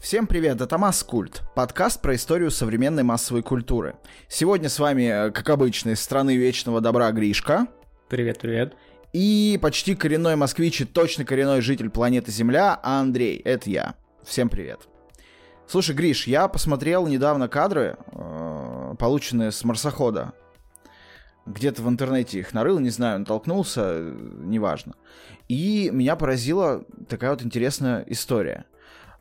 Всем привет, это Маскульт, подкаст про историю современной массовой культуры. Сегодня с вами, э, как обычно, из страны вечного добра Гришка. Привет, привет. И почти коренной москвич и точно коренной житель планеты Земля Андрей, это я. Всем привет. Слушай, Гриш, я посмотрел недавно кадры, э, полученные с марсохода. Где-то в интернете их нарыл, не знаю, натолкнулся, э, неважно. И меня поразила такая вот интересная история.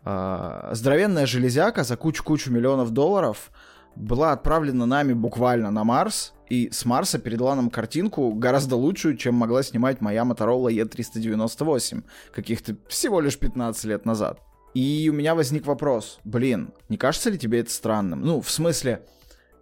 Э, здоровенная железяка за кучу-кучу миллионов долларов была отправлена нами буквально на Марс, и с Марса передала нам картинку гораздо лучшую, чем могла снимать моя Motorola E398 каких-то всего лишь 15 лет назад. И у меня возник вопрос, блин, не кажется ли тебе это странным? Ну, в смысле,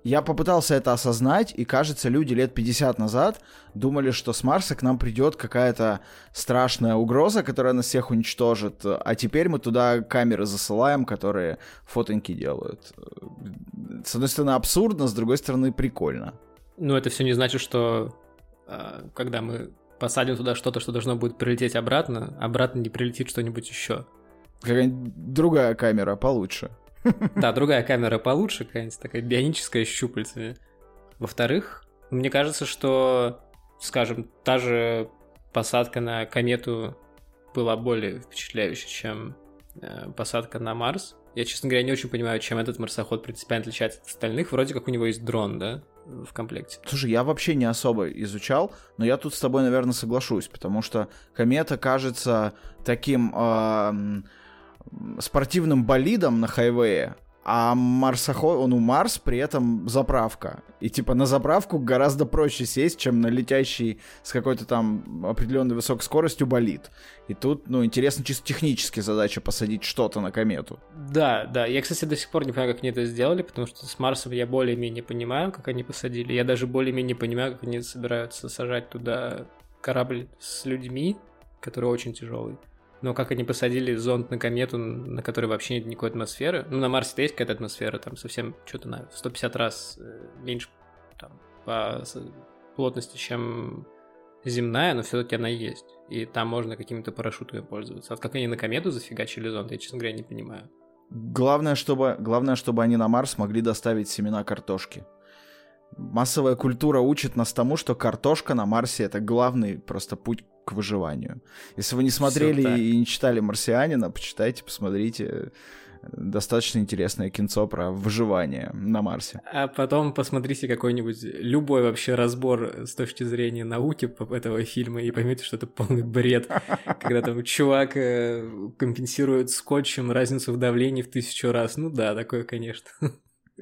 я попытался это осознать, и кажется, люди лет 50 назад думали, что с Марса к нам придет какая-то страшная угроза, которая нас всех уничтожит, а теперь мы туда камеры засылаем, которые фотоньки делают. С одной стороны абсурдно, с другой стороны прикольно. Ну, это все не значит, что э, когда мы посадим туда что-то, что должно будет прилететь обратно, обратно не прилетит что-нибудь еще. Какая-нибудь другая камера получше. Да, другая камера получше, какая-нибудь такая бионическая с. Во-вторых, мне кажется, что, скажем, та же посадка на комету была более впечатляющей, чем э, посадка на Марс. Я, честно говоря, не очень понимаю, чем этот марсоход принципиально отличается от остальных. Вроде как у него есть дрон, да, в комплекте. Слушай, я вообще не особо изучал, но я тут с тобой, наверное, соглашусь, потому что комета кажется таким э, спортивным болидом на хайвее, а марсоход, ну, Марс при этом заправка. И типа на заправку гораздо проще сесть, чем на летящий с какой-то там определенной высокой скоростью болид. И тут, ну, интересно чисто технически задача посадить что-то на комету. Да, да. Я, кстати, до сих пор не понимаю, как они это сделали, потому что с Марсом я более-менее понимаю, как они посадили. Я даже более-менее понимаю, как они собираются сажать туда корабль с людьми, который очень тяжелый. Но как они посадили зонд на комету, на которой вообще нет никакой атмосферы. Ну, на Марсе есть какая-то атмосфера, там совсем что-то на 150 раз э, меньше там, по плотности, чем земная, но все-таки она есть. И там можно какими-то парашютами пользоваться. А как они на комету зафигачили зонд, я, честно говоря, не понимаю. Главное, чтобы, главное, чтобы они на Марс могли доставить семена картошки. Массовая культура учит нас тому, что картошка на Марсе это главный просто путь к выживанию. Если вы не смотрели и не читали «Марсианина», почитайте, посмотрите. Достаточно интересное кинцо про выживание на Марсе. А потом посмотрите какой-нибудь любой вообще разбор с точки зрения науки этого фильма и поймете, что это полный бред. Когда там чувак э, компенсирует скотчем разницу в давлении в тысячу раз. Ну да, такое, конечно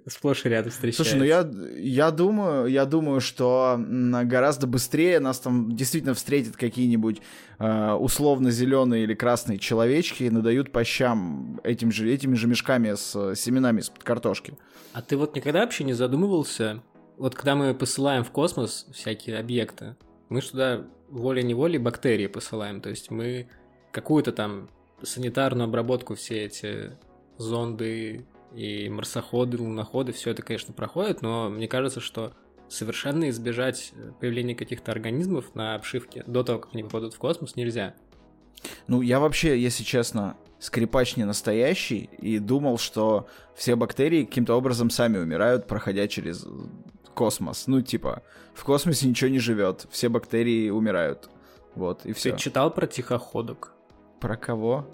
сплошь и рядом встречается. Слушай, ну я, я думаю, я думаю, что гораздо быстрее нас там действительно встретят какие-нибудь э, условно зеленые или красные человечки и надают по щам этим же, этими же мешками с семенами из-под картошки. А ты вот никогда вообще не задумывался, вот когда мы посылаем в космос всякие объекты, мы же туда волей-неволей бактерии посылаем, то есть мы какую-то там санитарную обработку все эти зонды и марсоходы, луноходы, все это, конечно, проходит, но мне кажется, что совершенно избежать появления каких-то организмов на обшивке до того, как они попадут в космос, нельзя. Ну, я вообще, если честно, скрипач не настоящий и думал, что все бактерии каким-то образом сами умирают, проходя через космос. Ну, типа, в космосе ничего не живет, все бактерии умирают. Вот, и все. Ты читал про тихоходок? Про кого?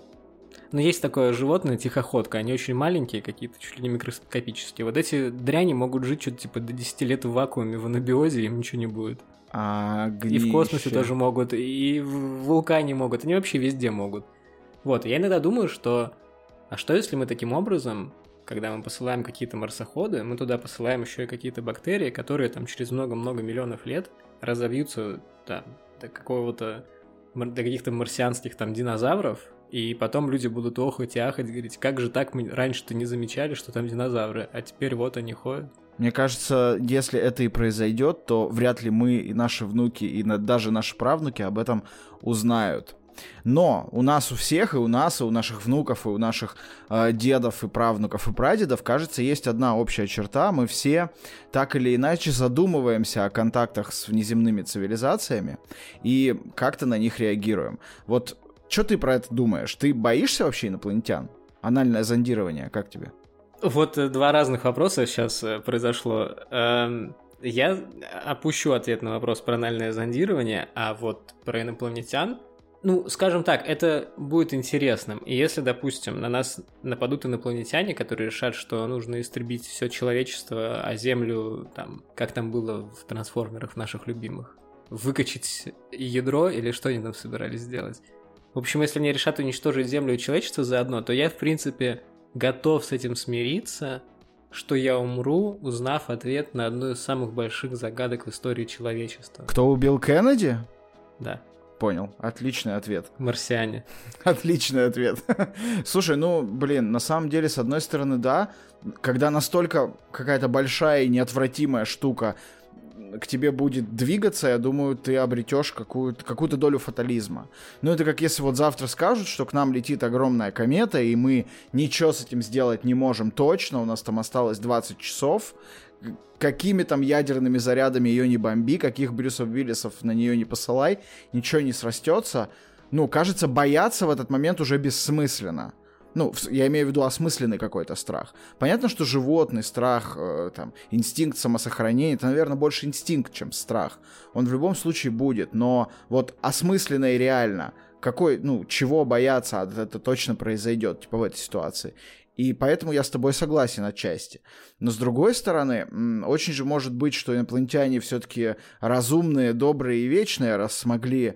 Но есть такое животное, тихоходка, они очень маленькие, какие-то чуть ли не микроскопические. Вот эти дряни могут жить что-то типа до 10 лет в вакууме, в анабиозе, им ничего не будет. А, и в космосе тоже могут, и в вулкане могут, они вообще везде могут. Вот, я иногда думаю, что... А что если мы таким образом, когда мы посылаем какие-то марсоходы, мы туда посылаем еще и какие-то бактерии, которые там через много-много миллионов лет разовьются там, до какого-то до каких-то марсианских там динозавров, и потом люди будут охать и ахать, говорить, как же так мы раньше-то не замечали, что там динозавры, а теперь вот они ходят. Мне кажется, если это и произойдет, то вряд ли мы и наши внуки, и даже наши правнуки об этом узнают. Но у нас у всех, и у нас, и у наших внуков, и у наших э, дедов, и правнуков, и прадедов, кажется, есть одна общая черта. Мы все так или иначе задумываемся о контактах с внеземными цивилизациями и как-то на них реагируем. Вот что ты про это думаешь? Ты боишься вообще инопланетян? Анальное зондирование, как тебе? Вот э, два разных вопроса сейчас э, произошло. Эм, я опущу ответ на вопрос про анальное зондирование, а вот про инопланетян ну, скажем так, это будет интересным. И если, допустим, на нас нападут инопланетяне, которые решат, что нужно истребить все человечество, а Землю, там, как там было в трансформерах наших любимых, выкачать ядро или что они там собирались сделать. В общем, если они решат уничтожить Землю и человечество заодно, то я, в принципе, готов с этим смириться, что я умру, узнав ответ на одну из самых больших загадок в истории человечества. Кто убил Кеннеди? Да. Понял. Отличный ответ. Марсиане. Отличный ответ. Слушай, ну, блин, на самом деле, с одной стороны, да, когда настолько какая-то большая и неотвратимая штука к тебе будет двигаться, я думаю, ты обретешь какую-то какую долю фатализма. Ну, это как если вот завтра скажут, что к нам летит огромная комета, и мы ничего с этим сделать не можем точно, у нас там осталось 20 часов, какими там ядерными зарядами ее не бомби, каких Брюсов Уиллисов на нее не посылай, ничего не срастется. Ну, кажется, бояться в этот момент уже бессмысленно. Ну, я имею в виду осмысленный какой-то страх. Понятно, что животный страх, э, там, инстинкт самосохранения, это, наверное, больше инстинкт, чем страх. Он в любом случае будет, но вот осмысленно и реально, какой, ну, чего бояться, а это точно произойдет, типа, в этой ситуации. И поэтому я с тобой согласен отчасти. Но с другой стороны, очень же может быть, что инопланетяне все-таки разумные, добрые и вечные, раз смогли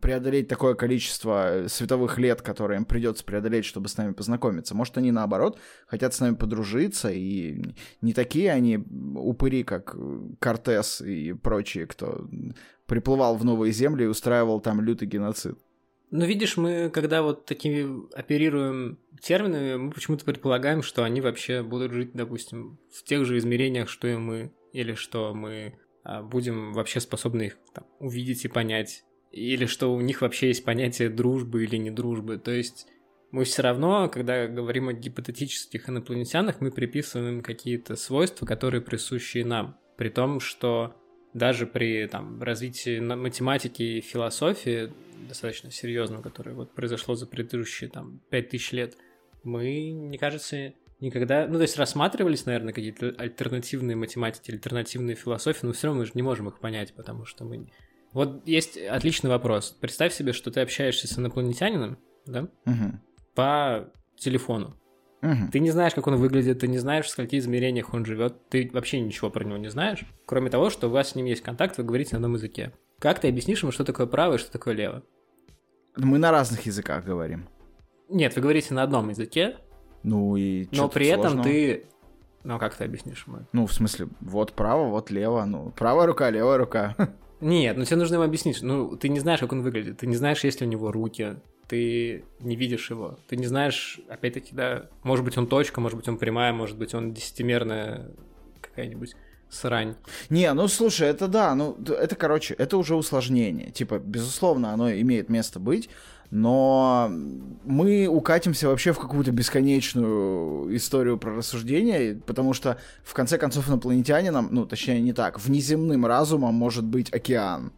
преодолеть такое количество э, световых лет, которые им придется преодолеть, чтобы с нами познакомиться. Может, они наоборот хотят с нами подружиться, и не такие они упыри, как э, Кортес и прочие, кто приплывал в новые земли и устраивал там лютый геноцид. Ну, видишь, мы, когда вот такими оперируем терминами, мы почему-то предполагаем, что они вообще будут жить, допустим, в тех же измерениях, что и мы, или что мы а, будем вообще способны их там, увидеть и понять, или что у них вообще есть понятие дружбы или не дружбы. То есть мы все равно, когда говорим о гипотетических инопланетянах, мы приписываем какие-то свойства, которые присущи нам. При том, что даже при там, развитии математики и философии достаточно серьезном, которое вот произошло за предыдущие там 5000 лет, мы, мне кажется, никогда, ну, то есть рассматривались, наверное, какие-то альтернативные математики, альтернативные философии, но все равно мы же не можем их понять, потому что мы... Вот есть отличный вопрос. Представь себе, что ты общаешься с инопланетянином, да, угу. по телефону. Угу. Ты не знаешь, как он выглядит, ты не знаешь, в скольких измерениях он живет, ты вообще ничего про него не знаешь, кроме того, что у вас с ним есть контакт, вы говорите на одном языке. Как ты объяснишь ему, что такое право и что такое лево? Мы на разных языках говорим. Нет, вы говорите на одном языке. Ну и Но при этом ты... Ну, как ты объяснишь ему? Ну, в смысле, вот право, вот лево. Ну, правая рука, левая рука. Нет, ну тебе нужно ему объяснить. Ну, ты не знаешь, как он выглядит. Ты не знаешь, есть ли у него руки. Ты не видишь его. Ты не знаешь, опять-таки, да, может быть, он точка, может быть, он прямая, может быть, он десятимерная какая-нибудь срань. Не, ну слушай, это да, ну это, короче, это уже усложнение. Типа, безусловно, оно имеет место быть, но мы укатимся вообще в какую-то бесконечную историю про рассуждение, потому что, в конце концов, инопланетянином, ну, точнее, не так, внеземным разумом может быть океан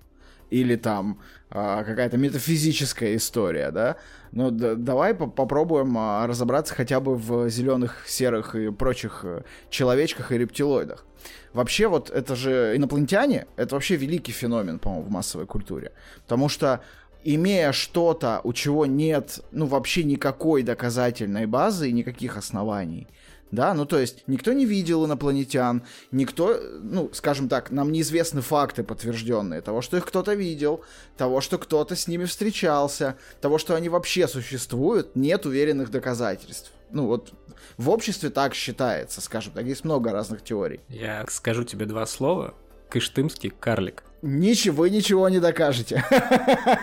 или там а, какая-то метафизическая история, да. Но да, давай по попробуем а, разобраться хотя бы в зеленых, серых и прочих э, человечках и рептилоидах. Вообще вот это же инопланетяне, это вообще великий феномен, по-моему, в массовой культуре. Потому что имея что-то, у чего нет, ну, вообще никакой доказательной базы и никаких оснований, да, ну то есть никто не видел инопланетян, никто, ну, скажем так, нам неизвестны факты подтвержденные того, что их кто-то видел, того, что кто-то с ними встречался, того, что они вообще существуют, нет уверенных доказательств. Ну вот в обществе так считается, скажем так, есть много разных теорий. Я скажу тебе два слова. Кыштымский карлик. Ничего, ничего не докажете.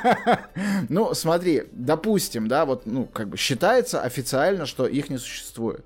ну, смотри, допустим, да, вот, ну, как бы считается официально, что их не существует.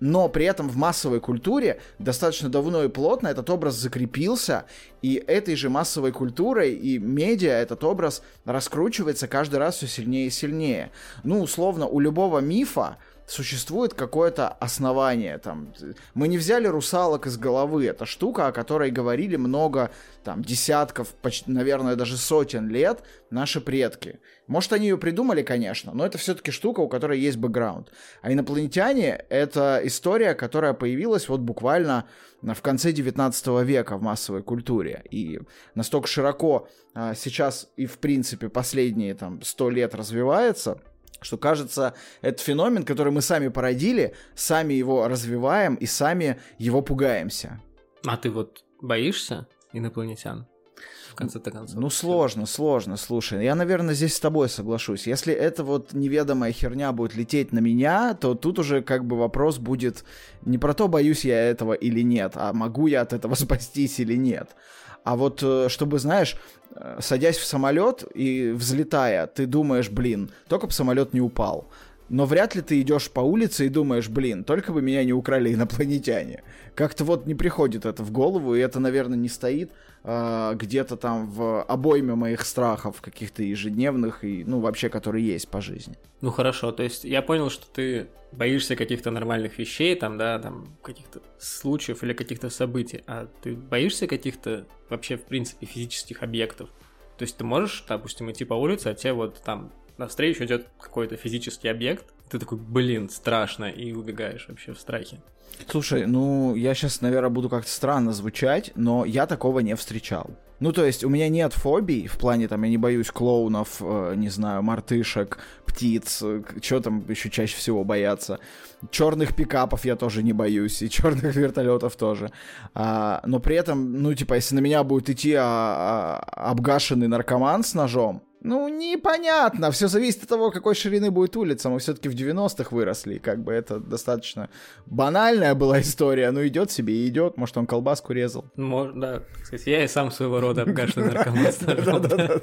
Но при этом в массовой культуре достаточно давно и плотно этот образ закрепился, и этой же массовой культурой и медиа этот образ раскручивается каждый раз все сильнее и сильнее. Ну, условно, у любого мифа существует какое-то основание. Там. Мы не взяли русалок из головы. Это штука, о которой говорили много, там, десятков, почти, наверное, даже сотен лет наши предки. Может, они ее придумали, конечно, но это все-таки штука, у которой есть бэкграунд. А инопланетяне — это история, которая появилась вот буквально в конце 19 века в массовой культуре. И настолько широко а, сейчас и, в принципе, последние там 100 лет развивается, что кажется, это феномен, который мы сами породили, сами его развиваем и сами его пугаемся. А ты вот боишься инопланетян? В конце-то концов. Ну, сложно, сложно, слушай. Я, наверное, здесь с тобой соглашусь. Если эта вот неведомая херня будет лететь на меня, то тут уже как бы вопрос будет не про то, боюсь я этого или нет, а могу я от этого спастись или нет. А вот э, чтобы, знаешь, э, садясь в самолет и взлетая, ты думаешь, блин, только бы самолет не упал. Но вряд ли ты идешь по улице и думаешь, блин, только бы меня не украли инопланетяне. Как-то вот не приходит это в голову, и это, наверное, не стоит э, где-то там в обойме моих страхов, каких-то ежедневных и, ну, вообще, которые есть по жизни. Ну хорошо, то есть я понял, что ты боишься каких-то нормальных вещей, там, да, там, каких-то случаев или каких-то событий, а ты боишься каких-то вообще, в принципе, физических объектов? То есть ты можешь, допустим, идти по улице, а тебе вот там навстречу идет какой-то физический объект, ты такой, блин, страшно, и убегаешь вообще в страхе. Слушай, ну, я сейчас, наверное, буду как-то странно звучать, но я такого не встречал. Ну, то есть у меня нет фобий, в плане там я не боюсь клоунов, э, не знаю, мартышек, птиц, э, что там еще чаще всего бояться. Черных пикапов я тоже не боюсь, и черных вертолетов тоже. А, но при этом, ну, типа, если на меня будет идти а, а, обгашенный наркоман с ножом, ну, непонятно. Все зависит от того, какой ширины будет улица. Мы все-таки в 90-х выросли. Как бы это достаточно банальная была история. Ну, идет себе и идет. Может, он колбаску резал. Может, да. Кстати, я и сам своего рода обгашенный наркоман.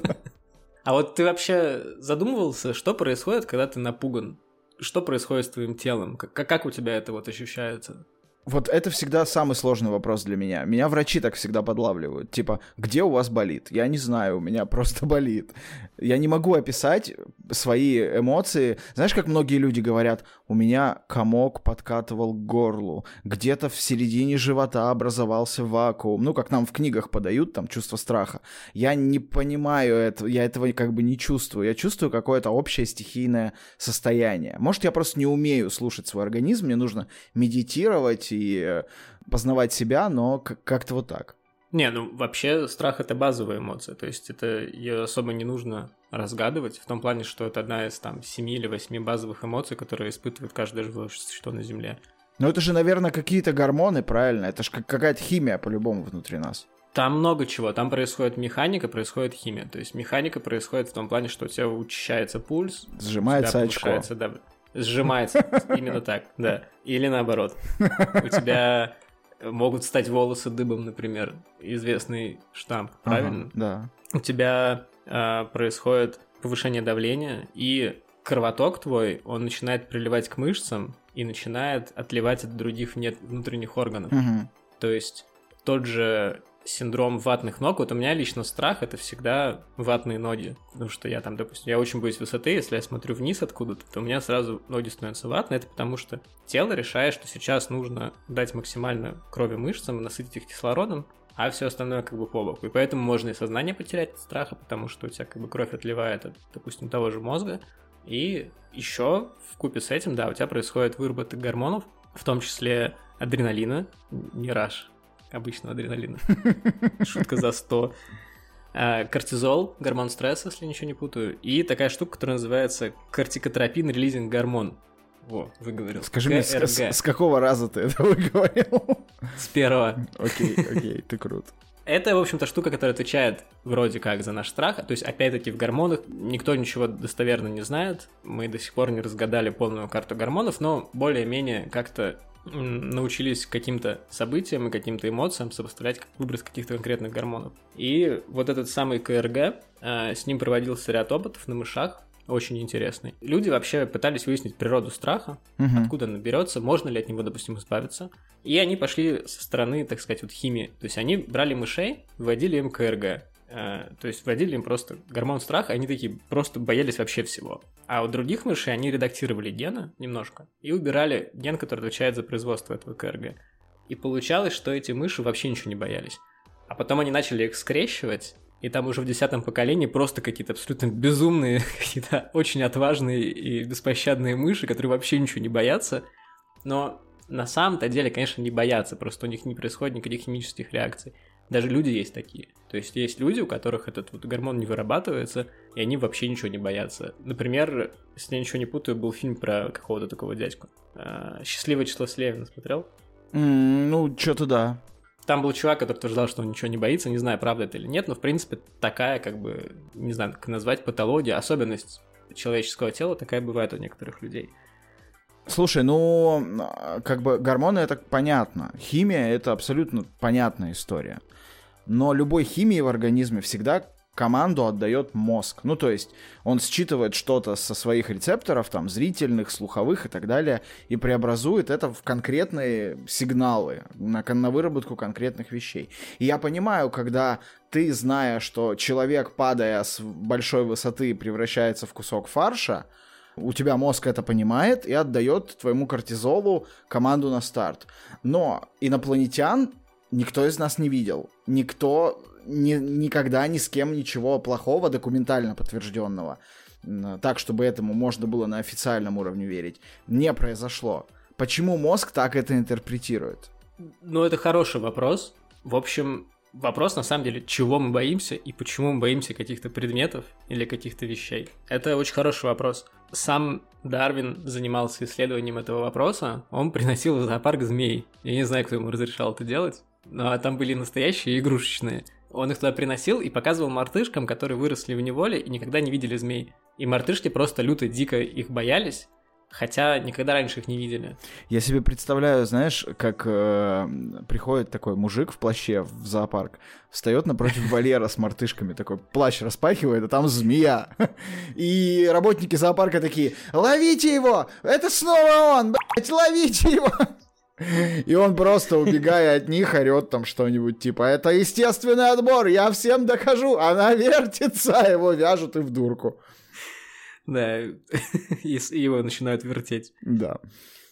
А вот ты вообще задумывался, что происходит, когда ты напуган? Что происходит с твоим телом? Как, как у тебя это вот ощущается? Вот это всегда самый сложный вопрос для меня. Меня врачи так всегда подлавливают. Типа, где у вас болит? Я не знаю, у меня просто болит. Я не могу описать свои эмоции. Знаешь, как многие люди говорят, у меня комок подкатывал к горлу, где-то в середине живота образовался вакуум. Ну, как нам в книгах подают, там, чувство страха. Я не понимаю этого, я этого как бы не чувствую. Я чувствую какое-то общее стихийное состояние. Может, я просто не умею слушать свой организм, мне нужно медитировать и э, познавать себя, но как-то вот так. Не, ну вообще страх это базовая эмоция, то есть это ее особо не нужно разгадывать, в том плане, что это одна из там семи или восьми базовых эмоций, которые испытывает каждое живое существо на Земле. Ну это же, наверное, какие-то гормоны, правильно? Это же какая-то химия по-любому внутри нас. Там много чего. Там происходит механика, происходит химия. То есть механика происходит в том плане, что у тебя учащается пульс, сжимается очко. Да, сжимается. Именно так, да. Или наоборот. У тебя могут стать волосы дыбом, например, известный штамп, правильно? Ага, да. У тебя э, происходит повышение давления, и кровоток твой, он начинает приливать к мышцам и начинает отливать от других внутренних органов. Угу. То есть тот же синдром ватных ног. Вот у меня лично страх это всегда ватные ноги. Потому что я там, допустим, я очень боюсь высоты, если я смотрю вниз откуда-то, то у меня сразу ноги становятся ватные. Это потому что тело решает, что сейчас нужно дать максимально крови мышцам, насытить их кислородом, а все остальное как бы по боку. И поэтому можно и сознание потерять от страха, потому что у тебя как бы кровь отливает от, допустим, того же мозга. И еще в купе с этим, да, у тебя происходит выработка гормонов, в том числе адреналина, не раш, обычного адреналина. Шутка за 100. А, кортизол, гормон стресса, если ничего не путаю. И такая штука, которая называется кортикотропин релизинг гормон. Во, выговорил. Скажи мне, с, с какого раза ты это выговорил? С первого. Окей, окей, ты крут. Это, в общем-то, штука, которая отвечает вроде как за наш страх. То есть, опять-таки, в гормонах никто ничего достоверно не знает. Мы до сих пор не разгадали полную карту гормонов, но более-менее как-то научились каким-то событиям и каким-то эмоциям сопоставлять выброс каких-то конкретных гормонов. И вот этот самый КРГ, э, с ним проводился ряд опытов на мышах, очень интересный. Люди вообще пытались выяснить природу страха, угу. откуда он берется, можно ли от него, допустим, избавиться. И они пошли со стороны, так сказать, вот химии. То есть они брали мышей, вводили им КРГ. Э, то есть вводили им просто гормон страха, они такие просто боялись вообще всего. А у других мышей они редактировали гены немножко и убирали ген, который отвечает за производство этого КРГ. И получалось, что эти мыши вообще ничего не боялись. А потом они начали их скрещивать, и там уже в десятом поколении просто какие-то абсолютно безумные, какие-то очень отважные и беспощадные мыши, которые вообще ничего не боятся. Но на самом-то деле, конечно, не боятся, просто у них не происходит никаких химических реакций. Даже люди есть такие. То есть есть люди, у которых этот вот гормон не вырабатывается, и они вообще ничего не боятся. Например, если я ничего не путаю, был фильм про какого-то такого дядьку. А, «Счастливое число Слевина» смотрел? Mm, ну, что-то да. Там был чувак, который утверждал, что он ничего не боится, не знаю, правда это или нет, но, в принципе, такая, как бы, не знаю, как назвать, патология, особенность человеческого тела такая бывает у некоторых людей. Слушай, ну, как бы гормоны это понятно. Химия это абсолютно понятная история. Но любой химии в организме всегда команду отдает мозг. Ну, то есть он считывает что-то со своих рецепторов, там, зрительных, слуховых и так далее, и преобразует это в конкретные сигналы, на, на выработку конкретных вещей. И я понимаю, когда ты, зная, что человек, падая с большой высоты, превращается в кусок фарша, у тебя мозг это понимает и отдает твоему кортизолу команду на старт. Но инопланетян никто из нас не видел. Никто ни, никогда ни с кем ничего плохого документально подтвержденного, так, чтобы этому можно было на официальном уровне верить, не произошло. Почему мозг так это интерпретирует? Ну, это хороший вопрос. В общем, вопрос на самом деле, чего мы боимся и почему мы боимся каких-то предметов или каких-то вещей. Это очень хороший вопрос. Сам Дарвин занимался исследованием этого вопроса. Он приносил в зоопарк змей. Я не знаю, кто ему разрешал это делать. Но там были настоящие игрушечные. Он их туда приносил и показывал мартышкам, которые выросли в неволе и никогда не видели змей. И мартышки просто люто дико их боялись, хотя никогда раньше их не видели. Я себе представляю, знаешь, как э, приходит такой мужик в плаще в зоопарк, встает напротив вольера с мартышками, такой плащ распахивает, а там змея. И работники зоопарка такие, ловите его, это снова он, блядь, ловите его. И он просто, убегая от них, орет там что-нибудь типа «Это естественный отбор, я всем докажу!» Она вертится, его вяжут и в дурку. Да, и его начинают вертеть. Да.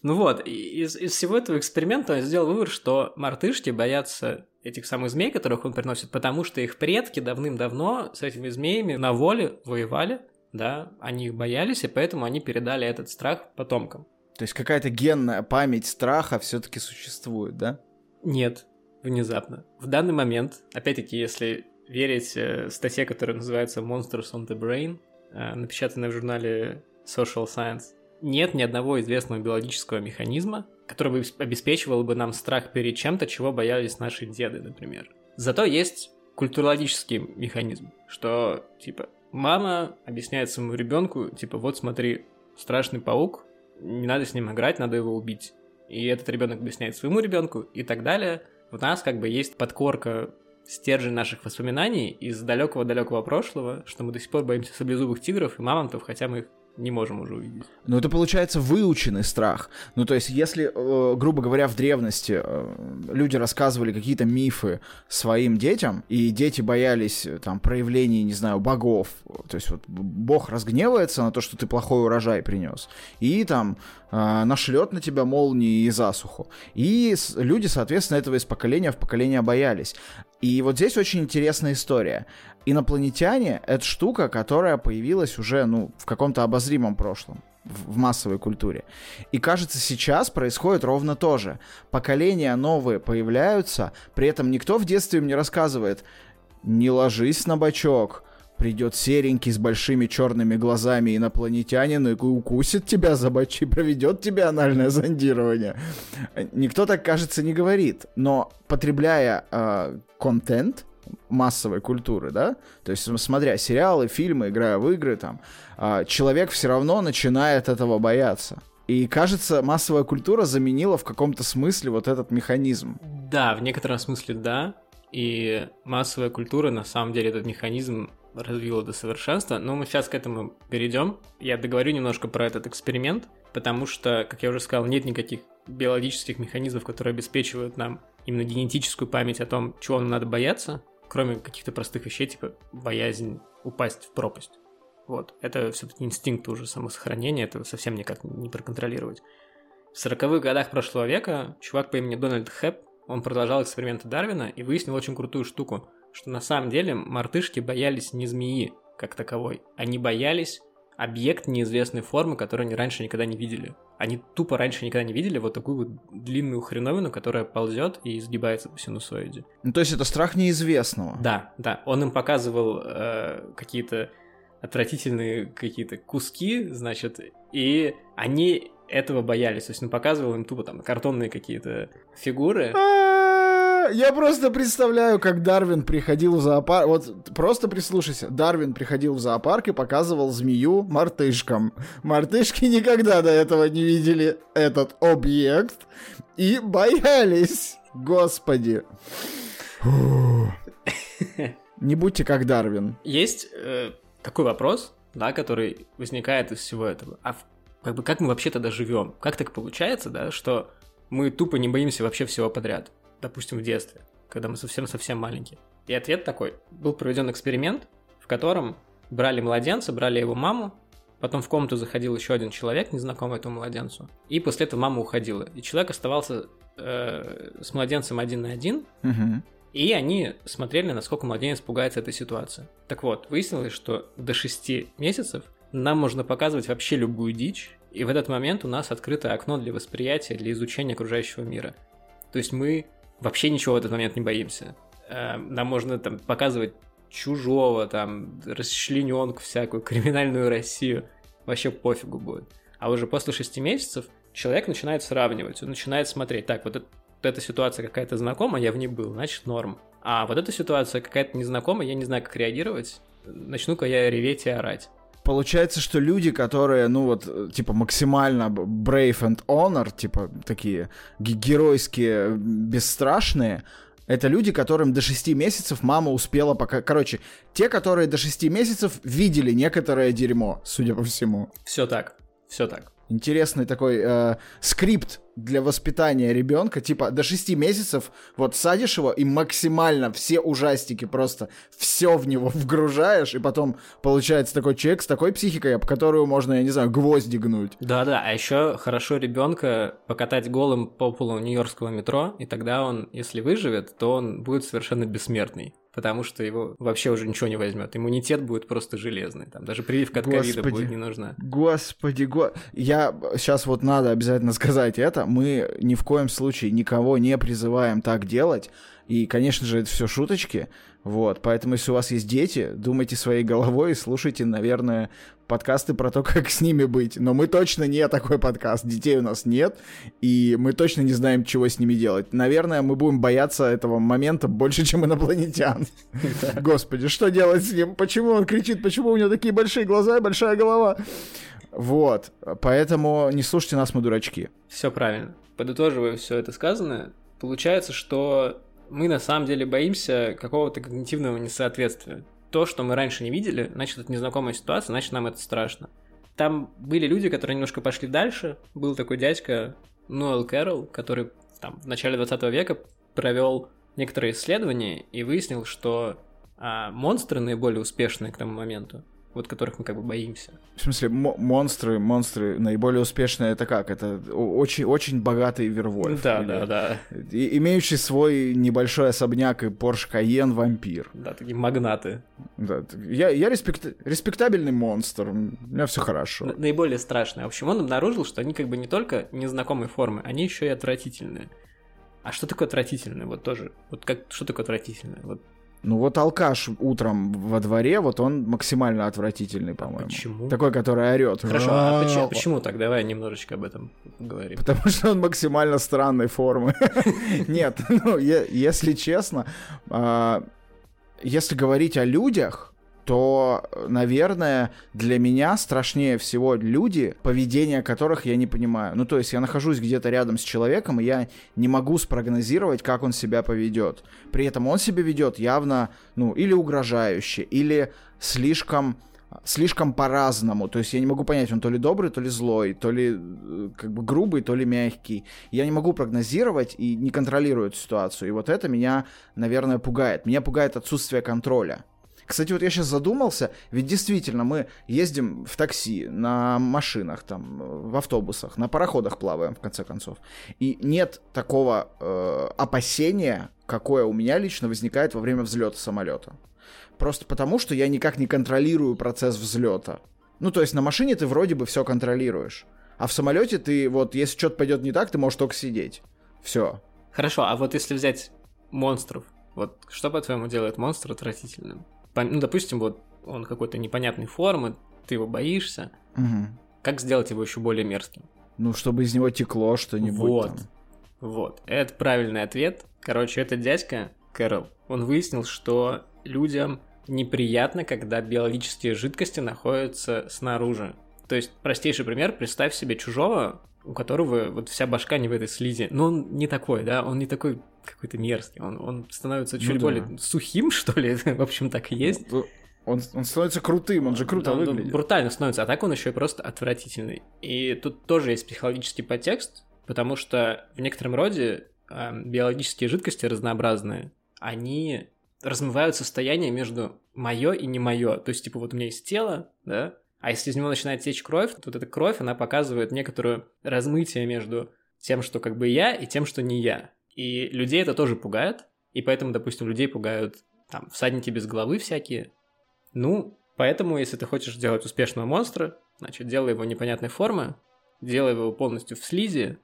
Ну вот, из, из всего этого эксперимента он сделал вывод, что мартышки боятся этих самых змей, которых он приносит, потому что их предки давным-давно с этими змеями на воле воевали, да, они их боялись, и поэтому они передали этот страх потомкам. То есть какая-то генная память страха все-таки существует, да? Нет, внезапно. В данный момент, опять-таки, если верить э, статье, которая называется Monsters on the Brain, напечатанная в журнале Social Science, нет ни одного известного биологического механизма, который бы обеспечивал бы нам страх перед чем-то, чего боялись наши деды, например. Зато есть культурологический механизм, что, типа, мама объясняет своему ребенку, типа, вот смотри, страшный паук, не надо с ним играть, надо его убить. И этот ребенок объясняет своему ребенку и так далее. У нас как бы есть подкорка стержень наших воспоминаний из далекого-далекого прошлого, что мы до сих пор боимся саблезубых тигров и мамонтов, хотя мы их не можем уже увидеть. Ну, это получается выученный страх. Ну, то есть, если, э, грубо говоря, в древности э, люди рассказывали какие-то мифы своим детям, и дети боялись э, там проявлений, не знаю, богов, то есть вот бог разгневается на то, что ты плохой урожай принес, и там нашлет на тебя молнии и засуху. И люди, соответственно, этого из поколения в поколение боялись. И вот здесь очень интересная история инопланетяне — это штука, которая появилась уже, ну, в каком-то обозримом прошлом в массовой культуре. И кажется, сейчас происходит ровно то же. Поколения новые появляются, при этом никто в детстве им не рассказывает «не ложись на бочок», придет серенький с большими черными глазами инопланетянин и укусит тебя за бочи, проведет тебе анальное зондирование. Никто так, кажется, не говорит. Но потребляя э, контент, массовой культуры, да, то есть смотря сериалы, фильмы, играя в игры, там, а, человек все равно начинает этого бояться. И кажется, массовая культура заменила в каком-то смысле вот этот механизм. Да, в некотором смысле да. И массовая культура на самом деле этот механизм развила до совершенства. Но мы сейчас к этому перейдем. Я договорю немножко про этот эксперимент, потому что, как я уже сказал, нет никаких биологических механизмов, которые обеспечивают нам именно генетическую память о том, чего нам надо бояться кроме каких-то простых вещей, типа боязнь упасть в пропасть. Вот. Это все-таки инстинкт уже самосохранения, это совсем никак не проконтролировать. В 40-х годах прошлого века чувак по имени Дональд Хэп, он продолжал эксперименты Дарвина и выяснил очень крутую штуку, что на самом деле мартышки боялись не змеи как таковой, они боялись объект неизвестной формы, который они раньше никогда не видели. Они тупо раньше никогда не видели вот такую вот длинную хреновину, которая ползет и изгибается по синусоиде. Ну, то есть это страх неизвестного. Да, да. Он им показывал э, какие-то отвратительные какие-то куски, значит, и они этого боялись. То есть он показывал им тупо там картонные какие-то фигуры. Я просто представляю, как Дарвин приходил в зоопарк. Вот просто прислушайся. Дарвин приходил в зоопарк и показывал змею мартышкам. Мартышки никогда до этого не видели этот объект и боялись. Господи. Не будьте как Дарвин. Есть э, такой вопрос, да, который возникает из всего этого. А в- как бы как мы вообще тогда живем? Как так получается, да, что мы тупо не боимся вообще всего подряд? Допустим, в детстве, когда мы совсем-совсем маленькие. И ответ такой. Был проведен эксперимент, в котором брали младенца, брали его маму, потом в комнату заходил еще один человек, незнакомый этому младенцу, и после этого мама уходила. И человек оставался э, с младенцем один на один, Мгм. и они смотрели, насколько младенец пугается этой ситуации. Так вот, выяснилось, что до 6 месяцев нам можно показывать вообще любую дичь, и в этот момент у нас открыто окно для восприятия, для изучения окружающего мира. То есть мы вообще ничего в этот момент не боимся. Э, Нам можно там показывать чужого, там, расчлененку всякую, криминальную Россию. Вообще пофигу будет. А уже после 6 месяцев человек начинает сравнивать, он начинает смотреть, так, вот это вот эта ситуация какая-то знакомая, я в ней был, значит норм. А вот эта ситуация какая-то незнакомая, я не знаю, как реагировать. Начну-ка я реветь и орать. Получается, что люди, которые, ну вот, э, типа, максимально brave and honor, типа, такие ге- геройские, бесстрашные, это люди, которым до 6 месяцев мама успела пока... Короче, те, которые до 6 месяцев видели некоторое дерьмо, судя по всему. Все так, все так. Интересный такой э, скрипт для воспитания ребенка. Типа, до 6 месяцев вот садишь его и максимально все ужастики, просто все в него вгружаешь, и потом получается такой человек с такой психикой, об которую можно, я не знаю, гвозди гнуть. Да-да, а еще хорошо ребенка покатать голым по полу нью-йоркского метро, и тогда он, если выживет, то он будет совершенно бессмертный. Потому что его вообще уже ничего не возьмет. Иммунитет будет просто железный. Там даже прививка от ковида будет не нужна. Господи, го... я сейчас вот надо обязательно сказать это. Мы ни в коем случае никого не призываем так делать. И, конечно же, это все шуточки. Вот, поэтому, если у вас есть дети, думайте своей головой и слушайте, наверное, подкасты про то, как с ними быть. Но мы точно не такой подкаст. Детей у нас нет, и мы точно не знаем, чего с ними делать. Наверное, мы будем бояться этого момента больше, чем инопланетян. Господи, что делать с ним? Почему он кричит? Почему у него такие большие глаза и большая голова? Вот, поэтому не слушайте нас, мы дурачки. Все правильно. Подытоживая все это сказанное, получается, что мы на самом деле боимся какого-то когнитивного несоответствия. То, что мы раньше не видели, значит, это незнакомая ситуация, значит, нам это страшно. Там были люди, которые немножко пошли дальше. Был такой дядька Ноэл Кэрролл, который там, в начале 20 века провел некоторые исследования и выяснил, что а, монстры наиболее успешные к тому моменту, вот которых мы как бы боимся. В смысле, мо- монстры, монстры наиболее успешные, это как? Это очень, очень богатый Вервольф. да, Или да, да. и- Имеющий свой небольшой особняк и Порш Каен вампир. Да, такие магнаты. Да, я, я респект- респектабельный монстр, у меня все хорошо. На- наиболее страшные. В общем, он обнаружил, что они как бы не только незнакомой формы, они еще и отвратительные. А что такое отвратительное? Вот тоже. Вот как что такое отвратительное? Вот Ну вот алкаш утром во дворе, вот он максимально отвратительный, по-моему. почему? Такой, который орет. Хорошо, а почему, почему так? Давай немножечко об этом поговорим. Потому что он максимально странной формы. Нет, ну, если честно, а, если говорить о людях, то, наверное, для меня страшнее всего люди, поведение которых я не понимаю. Ну, то есть я нахожусь где-то рядом с человеком, и я не могу спрогнозировать, как он себя поведет. При этом он себя ведет явно, ну, или угрожающе, или слишком слишком по-разному. То есть я не могу понять, он то ли добрый, то ли злой, то ли э, как бы грубый, то ли мягкий. Я не могу прогнозировать и не контролирую эту ситуацию. И вот это меня, наверное, пугает. Меня пугает отсутствие контроля. Кстати, вот я сейчас задумался, ведь действительно мы ездим в такси, на машинах, там, в автобусах, на пароходах плаваем, в конце концов. И нет такого э, опасения, какое у меня лично возникает во время взлета самолета. Просто потому, что я никак не контролирую процесс взлета. Ну, то есть на машине ты вроде бы все контролируешь. А в самолете ты вот, если что-то пойдет не так, ты можешь только сидеть. Все. Хорошо, а вот если взять монстров, вот что, по-твоему, делает монстр отвратительным? Ну, допустим, вот он какой-то непонятной формы, ты его боишься. Угу. Как сделать его еще более мерзким? Ну, чтобы из него текло что-нибудь. Вот. Там. Вот. Это правильный ответ. Короче, этот дядька, Кэрол, он выяснил, что людям неприятно, когда биологические жидкости находятся снаружи. То есть, простейший пример, представь себе чужого, у которого вот вся башка не в этой слизи. Но он не такой, да, он не такой какой-то мерзкий. Он, он становится чуть ну, более да. сухим, что ли. в общем, так и есть. Ну, он, он становится крутым, он же круто он, выглядит. Он брутально становится, а так он еще и просто отвратительный. И тут тоже есть психологический подтекст, потому что в некотором роде э, биологические жидкости разнообразные, они размывают состояние между мое и не мое. То есть, типа, вот у меня есть тело, да, а если из него начинает течь кровь, то вот эта кровь, она показывает некоторое размытие между тем, что как бы я, и тем, что не я. И людей это тоже пугает, и поэтому, допустим, людей пугают там всадники без головы всякие. Ну, поэтому, если ты хочешь сделать успешного монстра, значит, делай его непонятной формы, делай его полностью в слизи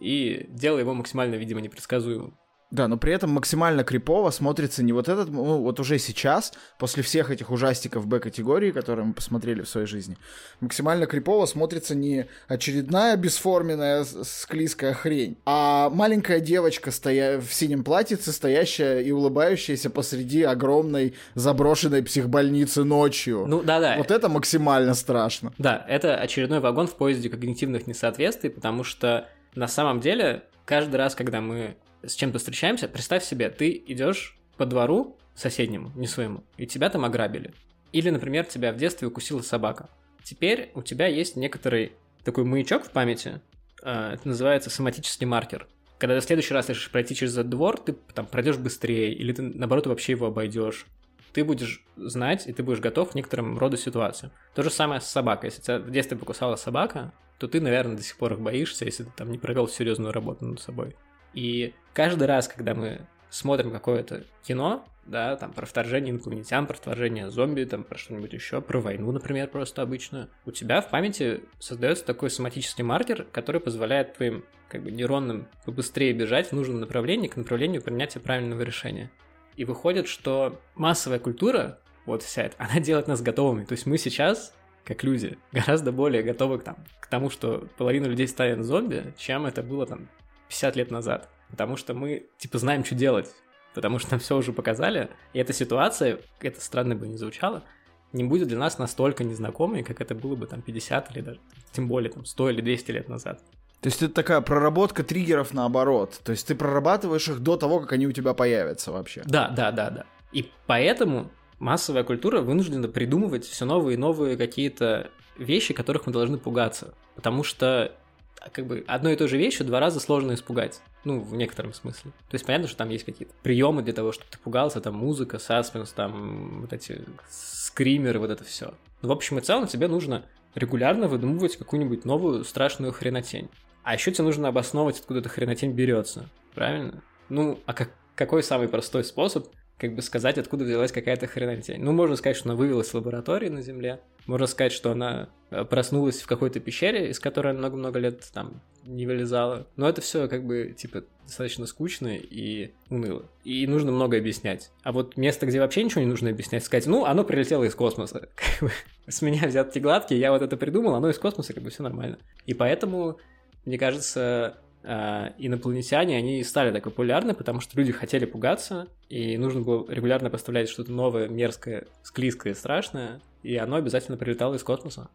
и делай его максимально, видимо, непредсказуемым. Да, но при этом максимально крипово смотрится не вот этот, ну вот уже сейчас, после всех этих ужастиков Б-категории, которые мы посмотрели в своей жизни, максимально крипово смотрится не очередная бесформенная склизкая хрень, а маленькая девочка стоя в синем платьице, стоящая и улыбающаяся посреди огромной заброшенной психбольницы ночью. Ну да-да. Вот это максимально страшно. Да, это очередной вагон в поезде когнитивных несоответствий, потому что на самом деле каждый раз, когда мы с чем-то встречаемся, представь себе, ты идешь по двору соседнему, не своему, и тебя там ограбили. Или, например, тебя в детстве укусила собака. Теперь у тебя есть некоторый такой маячок в памяти, э, это называется соматический маркер. Когда ты в следующий раз решишь пройти через этот двор, ты там пройдешь быстрее, или ты, наоборот, вообще его обойдешь. Ты будешь знать, и ты будешь готов к некоторым роду ситуациям. То же самое с собакой. Если тебя в детстве покусала собака, то ты, наверное, до сих пор их боишься, если ты там не провел серьезную работу над собой. И каждый раз, когда мы смотрим какое-то кино, да, там про вторжение инопланетян, про вторжение зомби, там про что-нибудь еще, про войну, например, просто обычно, у тебя в памяти создается такой соматический маркер, который позволяет твоим как бы нейронным побыстрее бежать в нужном направлении к направлению принятия правильного решения. И выходит, что массовая культура, вот вся эта, она делает нас готовыми. То есть мы сейчас, как люди, гораздо более готовы к, там, к тому, что половина людей станет зомби, чем это было там 50 лет назад. Потому что мы, типа, знаем, что делать. Потому что нам все уже показали. И эта ситуация, это странно бы не звучало, не будет для нас настолько незнакомой, как это было бы там 50 или даже, тем более там 100 или 200 лет назад. То есть это такая проработка триггеров наоборот. То есть ты прорабатываешь их до того, как они у тебя появятся вообще. Да, да, да, да. И поэтому массовая культура вынуждена придумывать все новые и новые какие-то вещи, которых мы должны пугаться. Потому что как бы одной и той же вещью два раза сложно испугать. Ну, в некотором смысле. То есть понятно, что там есть какие-то приемы для того, чтобы ты пугался, там музыка, саспенс, там вот эти скримеры, вот это все. Но в общем и целом тебе нужно регулярно выдумывать какую-нибудь новую страшную хренотень. А еще тебе нужно обосновывать, откуда эта хренотень берется. Правильно? Ну, а как, какой самый простой способ как бы сказать, откуда взялась какая-то хренотень. Ну, можно сказать, что она вывелась в лаборатории на Земле. Можно сказать, что она э, проснулась в какой-то пещере, из которой она много-много лет там не вылезала. Но это все как бы, типа, достаточно скучно и уныло. И нужно много объяснять. А вот место, где вообще ничего не нужно объяснять, сказать, ну, оно прилетело из космоса. С меня взятки гладкие, я вот это придумал, оно из космоса, как бы все нормально. И поэтому, мне кажется, инопланетяне, они стали так популярны, потому что люди хотели пугаться, и нужно было регулярно поставлять что-то новое, мерзкое, склизкое, страшное, и оно обязательно прилетало из космоса.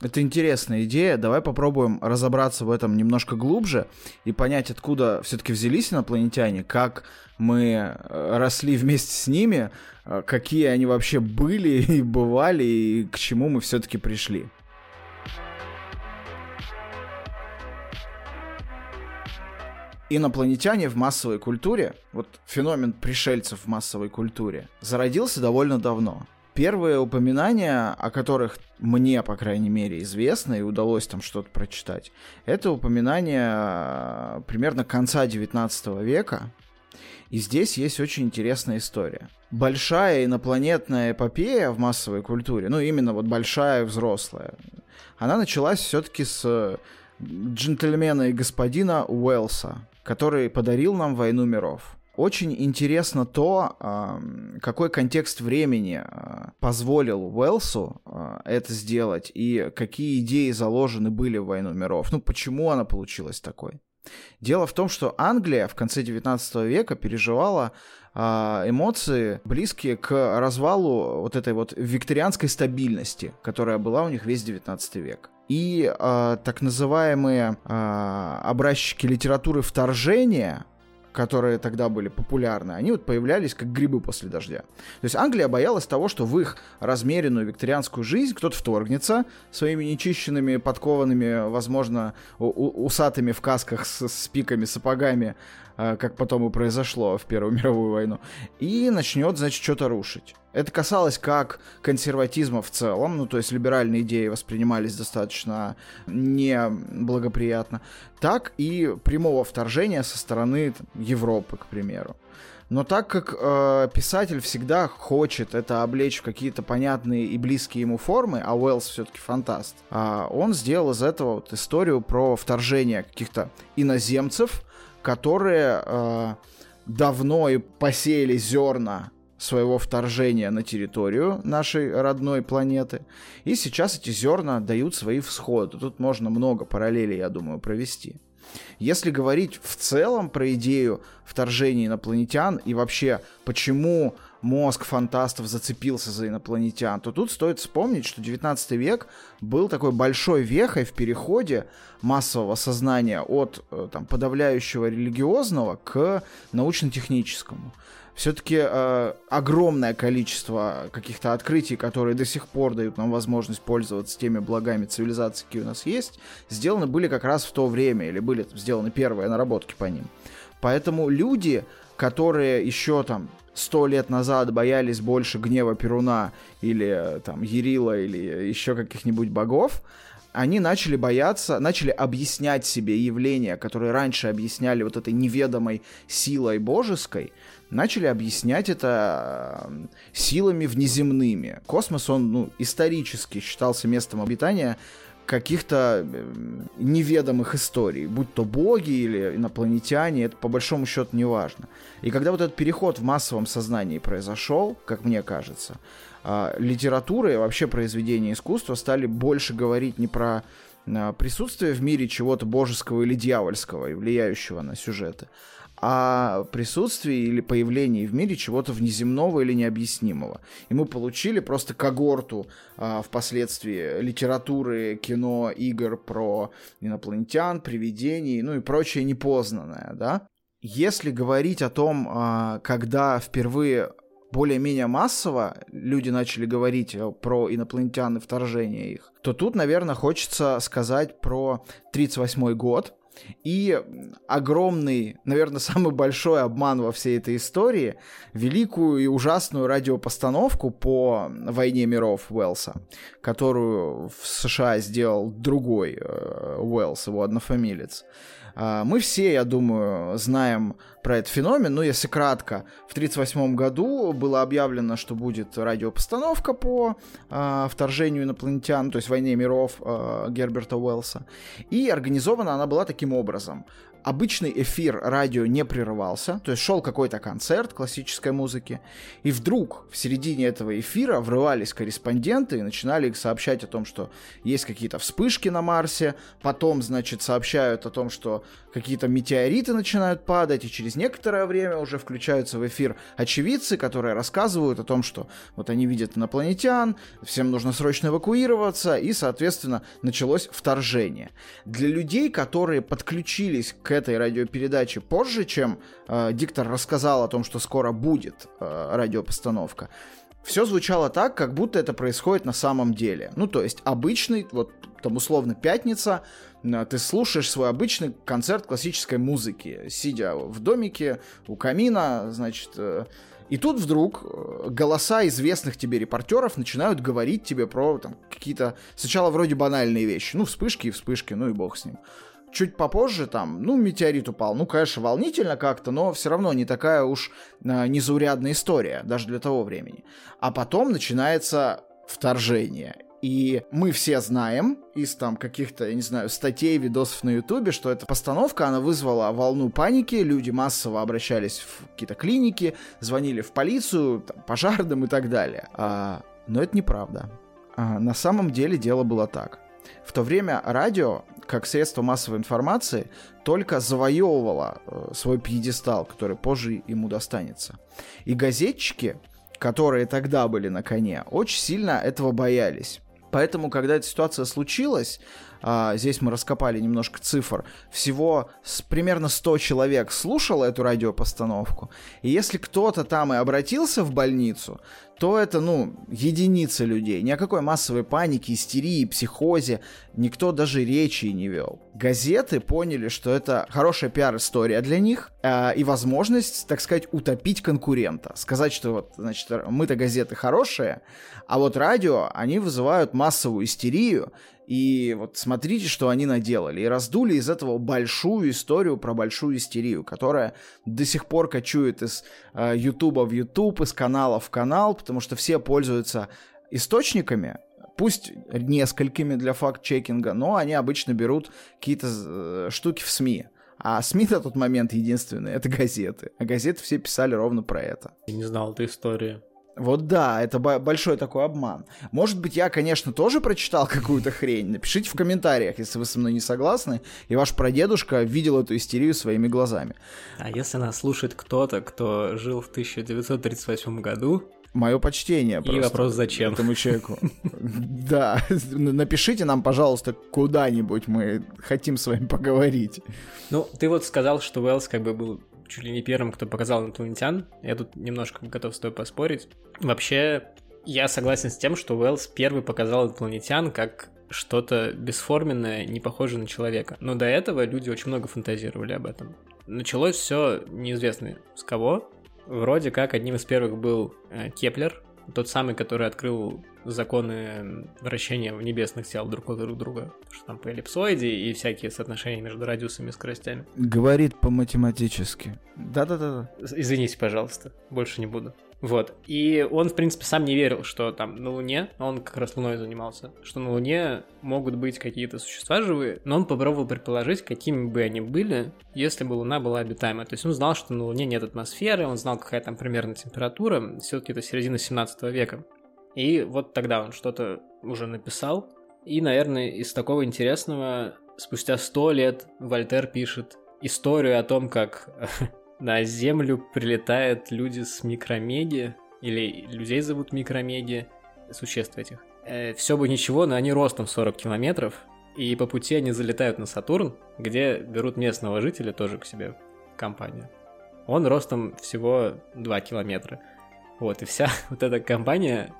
Это интересная идея. Давай попробуем разобраться в этом немножко глубже и понять, откуда все-таки взялись инопланетяне, как мы э, росли вместе с ними, э, какие они вообще были и бывали, и к чему мы все-таки пришли. Инопланетяне в массовой культуре, вот феномен пришельцев в массовой культуре, зародился довольно давно. Первые упоминания, о которых мне, по крайней мере, известно и удалось там что-то прочитать, это упоминания э, примерно конца 19 века. И здесь есть очень интересная история. Большая инопланетная эпопея в массовой культуре, ну именно вот большая взрослая, она началась все-таки с джентльмена и господина Уэлса, который подарил нам «Войну миров». Очень интересно то, какой контекст времени а, позволил Уэлсу а, это сделать и какие идеи заложены были в «Войну миров». Ну, почему она получилась такой? Дело в том, что Англия в конце 19 века переживала а, эмоции, близкие к развалу вот этой вот викторианской стабильности, которая была у них весь 19 век. И э, так называемые э, образчики литературы вторжения, которые тогда были популярны, они вот появлялись как грибы после дождя. То есть Англия боялась того, что в их размеренную викторианскую жизнь кто-то вторгнется своими нечищенными, подкованными, возможно, усатыми в касках с, с пиками, сапогами, как потом и произошло в Первую мировую войну, и начнет, значит, что-то рушить. Это касалось как консерватизма в целом, ну то есть либеральные идеи воспринимались достаточно неблагоприятно, так и прямого вторжения со стороны там, Европы, к примеру. Но так как э, писатель всегда хочет это облечь в какие-то понятные и близкие ему формы, а Уэллс все-таки фантаст, э, он сделал из этого вот историю про вторжение каких-то иноземцев, которые э, давно и посеяли зерна своего вторжения на территорию нашей родной планеты. И сейчас эти зерна дают свои всходы. Тут можно много параллелей, я думаю, провести. Если говорить в целом про идею вторжения инопланетян и вообще почему мозг фантастов зацепился за инопланетян, то тут стоит вспомнить, что 19 век был такой большой вехой в переходе массового сознания от э, там, подавляющего религиозного к научно-техническому все-таки э, огромное количество каких-то открытий, которые до сих пор дают нам возможность пользоваться теми благами цивилизации, какие у нас есть, сделаны были как раз в то время, или были сделаны первые наработки по ним. Поэтому люди, которые еще там сто лет назад боялись больше гнева Перуна или там Ерила или еще каких-нибудь богов, они начали бояться, начали объяснять себе явления, которые раньше объясняли вот этой неведомой силой божеской, начали объяснять это э, силами внеземными. Космос, он ну, исторически считался местом обитания каких-то э, неведомых историй, будь то боги или инопланетяне, это по большому счету не важно. И когда вот этот переход в массовом сознании произошел, как мне кажется, э, литература и вообще произведения искусства стали больше говорить не про присутствие в мире чего-то божеского или дьявольского влияющего на сюжеты, о присутствии или появлении в мире чего-то внеземного или необъяснимого. И мы получили просто когорту а, впоследствии литературы, кино, игр про инопланетян, привидений, ну и прочее непознанное, да. Если говорить о том, а, когда впервые более-менее массово люди начали говорить про инопланетян и вторжение их, то тут, наверное, хочется сказать про 1938 год, и огромный, наверное, самый большой обман во всей этой истории — великую и ужасную радиопостановку по «Войне миров» Уэллса, которую в США сделал другой э, Уэллс, его однофамилец. А, мы все, я думаю, знаем про этот феномен, но если кратко, в 1938 году было объявлено, что будет радиопостановка по э, вторжению инопланетян, то есть войне миров э, Герберта Уэллса, и организована она была таким образом. Обычный эфир радио не прерывался, то есть шел какой-то концерт классической музыки, и вдруг в середине этого эфира врывались корреспонденты и начинали сообщать о том, что есть какие-то вспышки на Марсе, потом, значит, сообщают о том, что какие-то метеориты начинают падать, и через некоторое время уже включаются в эфир очевидцы, которые рассказывают о том, что вот они видят инопланетян, всем нужно срочно эвакуироваться, и, соответственно, началось вторжение. Для людей, которые подключились к этой радиопередаче позже, чем э, диктор рассказал о том, что скоро будет э, радиопостановка, все звучало так, как будто это происходит на самом деле. Ну, то есть обычный, вот там условно пятница, э, ты слушаешь свой обычный концерт классической музыки, сидя в домике у камина, значит, э, и тут вдруг э, голоса известных тебе репортеров начинают говорить тебе про там, какие-то сначала вроде банальные вещи, ну вспышки и вспышки, ну и бог с ним чуть попозже там, ну, метеорит упал. Ну, конечно, волнительно как-то, но все равно не такая уж э, незаурядная история, даже для того времени. А потом начинается вторжение. И мы все знаем из там каких-то, я не знаю, статей, видосов на ютубе, что эта постановка, она вызвала волну паники, люди массово обращались в какие-то клиники, звонили в полицию, там, пожарным и так далее. А, но это неправда. А, на самом деле дело было так. В то время радио, как средство массовой информации, только завоевывало э, свой пьедестал, который позже ему достанется. И газетчики, которые тогда были на коне, очень сильно этого боялись. Поэтому, когда эта ситуация случилась, а, здесь мы раскопали немножко цифр, всего примерно 100 человек слушало эту радиопостановку, и если кто-то там и обратился в больницу, то это, ну, единицы людей. Ни о какой массовой панике, истерии, психозе никто даже речи не вел. Газеты поняли, что это хорошая пиар-история для них э, и возможность, так сказать, утопить конкурента. Сказать, что вот, значит, мы-то газеты хорошие, а вот радио, они вызывают массовую истерию, и вот смотрите, что они наделали. И раздули из этого большую историю про большую истерию, которая до сих пор кочует из э, Ютуба в Ютуб, из канала в канал, потому что все пользуются источниками, пусть несколькими для факт-чекинга, но они обычно берут какие-то э, штуки в СМИ. А СМИ на тот момент единственные — это газеты. А газеты все писали ровно про это. Я не знал эту историю. Вот да, это большой такой обман. Может быть, я, конечно, тоже прочитал какую-то хрень. Напишите в комментариях, если вы со мной не согласны, и ваш прадедушка видел эту истерию своими глазами. А если нас слушает кто-то, кто жил в 1938 году, Мое почтение. И вопрос зачем? Этому человеку. Да, напишите нам, пожалуйста, куда-нибудь, мы хотим с вами поговорить. Ну, ты вот сказал, что Уэллс как бы был чуть ли не первым, кто показал инопланетян. Я тут немножко готов с тобой поспорить. Вообще, я согласен с тем, что Уэллс первый показал инопланетян как что-то бесформенное, не похожее на человека. Но до этого люди очень много фантазировали об этом. Началось все неизвестно с кого. Вроде как одним из первых был э, Кеплер, тот самый, который открыл законы вращения в небесных тел друг от друг друга. Что там по эллипсоиде и всякие соотношения между радиусами и скоростями. Говорит по-математически. Да-да-да. Извините, пожалуйста, больше не буду. Вот. И он, в принципе, сам не верил, что там на Луне, он как раз Луной занимался, что на Луне могут быть какие-то существа живые, но он попробовал предположить, какими бы они были, если бы Луна была обитаемая. То есть он знал, что на Луне нет атмосферы, он знал, какая там примерно температура, все-таки это середина 17 века. И вот тогда он что-то уже написал. И, наверное, из такого интересного, спустя сто лет Вольтер пишет историю о том, как на Землю прилетают люди с микромеди, или людей зовут микромеди, существ этих. Э, все бы ничего, но они ростом 40 километров, и по пути они залетают на Сатурн, где берут местного жителя тоже к себе в компанию. Он ростом всего 2 километра. Вот, и вся вот эта компания,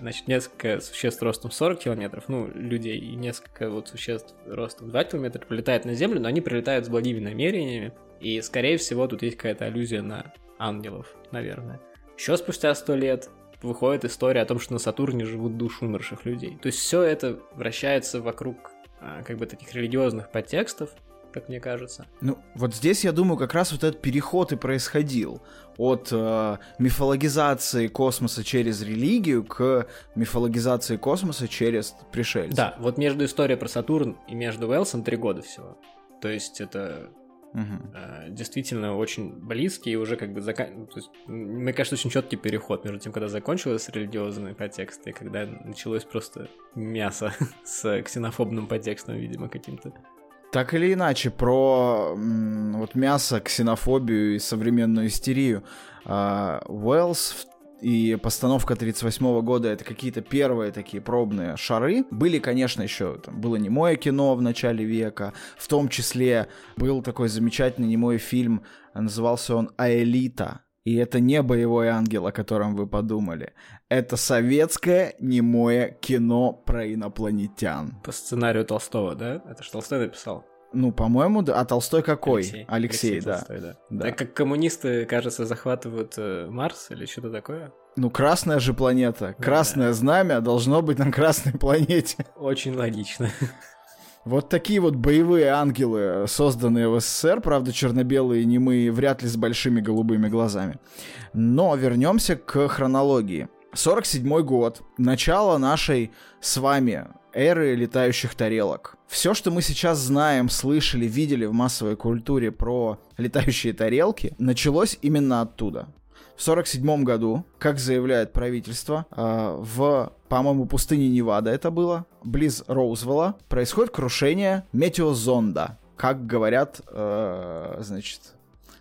значит, несколько существ ростом 40 километров, ну, людей, и несколько вот существ ростом 2 километра прилетают на Землю, но они прилетают с благими намерениями, и, скорее всего, тут есть какая-то аллюзия на ангелов, наверное. Еще спустя сто лет выходит история о том, что на Сатурне живут души умерших людей. То есть все это вращается вокруг а, как бы таких религиозных подтекстов, как мне кажется. Ну, вот здесь, я думаю, как раз вот этот переход и происходил от э, мифологизации космоса через религию к мифологизации космоса через пришельцев. Да, вот между историей про Сатурн и между Уэлсом три года всего. То есть это угу. действительно очень близкий и уже как бы закан... То есть, мне кажется, очень четкий переход между тем, когда закончилось религиозный подтекст и когда началось просто мясо с ксенофобным подтекстом, видимо, каким-то. Так или иначе, про вот мясо, ксенофобию и современную истерию. Уэллс и постановка 38 года это какие-то первые такие пробные шары. Были, конечно, еще там было немое кино в начале века, в том числе был такой замечательный немой фильм, назывался он «Аэлита», и это не боевой ангел, о котором вы подумали. Это советское немое кино про инопланетян. По сценарию Толстого, да? Это же Толстой написал. Ну, по-моему, да. А Толстой какой? Алексей, Алексей, Алексей да. Толстой, да. да. Так как коммунисты, кажется, захватывают э, Марс или что-то такое. Ну, красная же планета. Красное да. знамя должно быть на красной планете. Очень логично. Вот такие вот боевые ангелы, созданные в СССР, правда, черно-белые, немые, вряд ли с большими голубыми глазами. Но вернемся к хронологии. 47 год, начало нашей с вами эры летающих тарелок. Все, что мы сейчас знаем, слышали, видели в массовой культуре про летающие тарелки, началось именно оттуда. В 1947 году, как заявляет правительство, э, в, по-моему, пустыне Невада это было, близ Роузвелла, происходит крушение метеозонда. Как говорят, э, значит,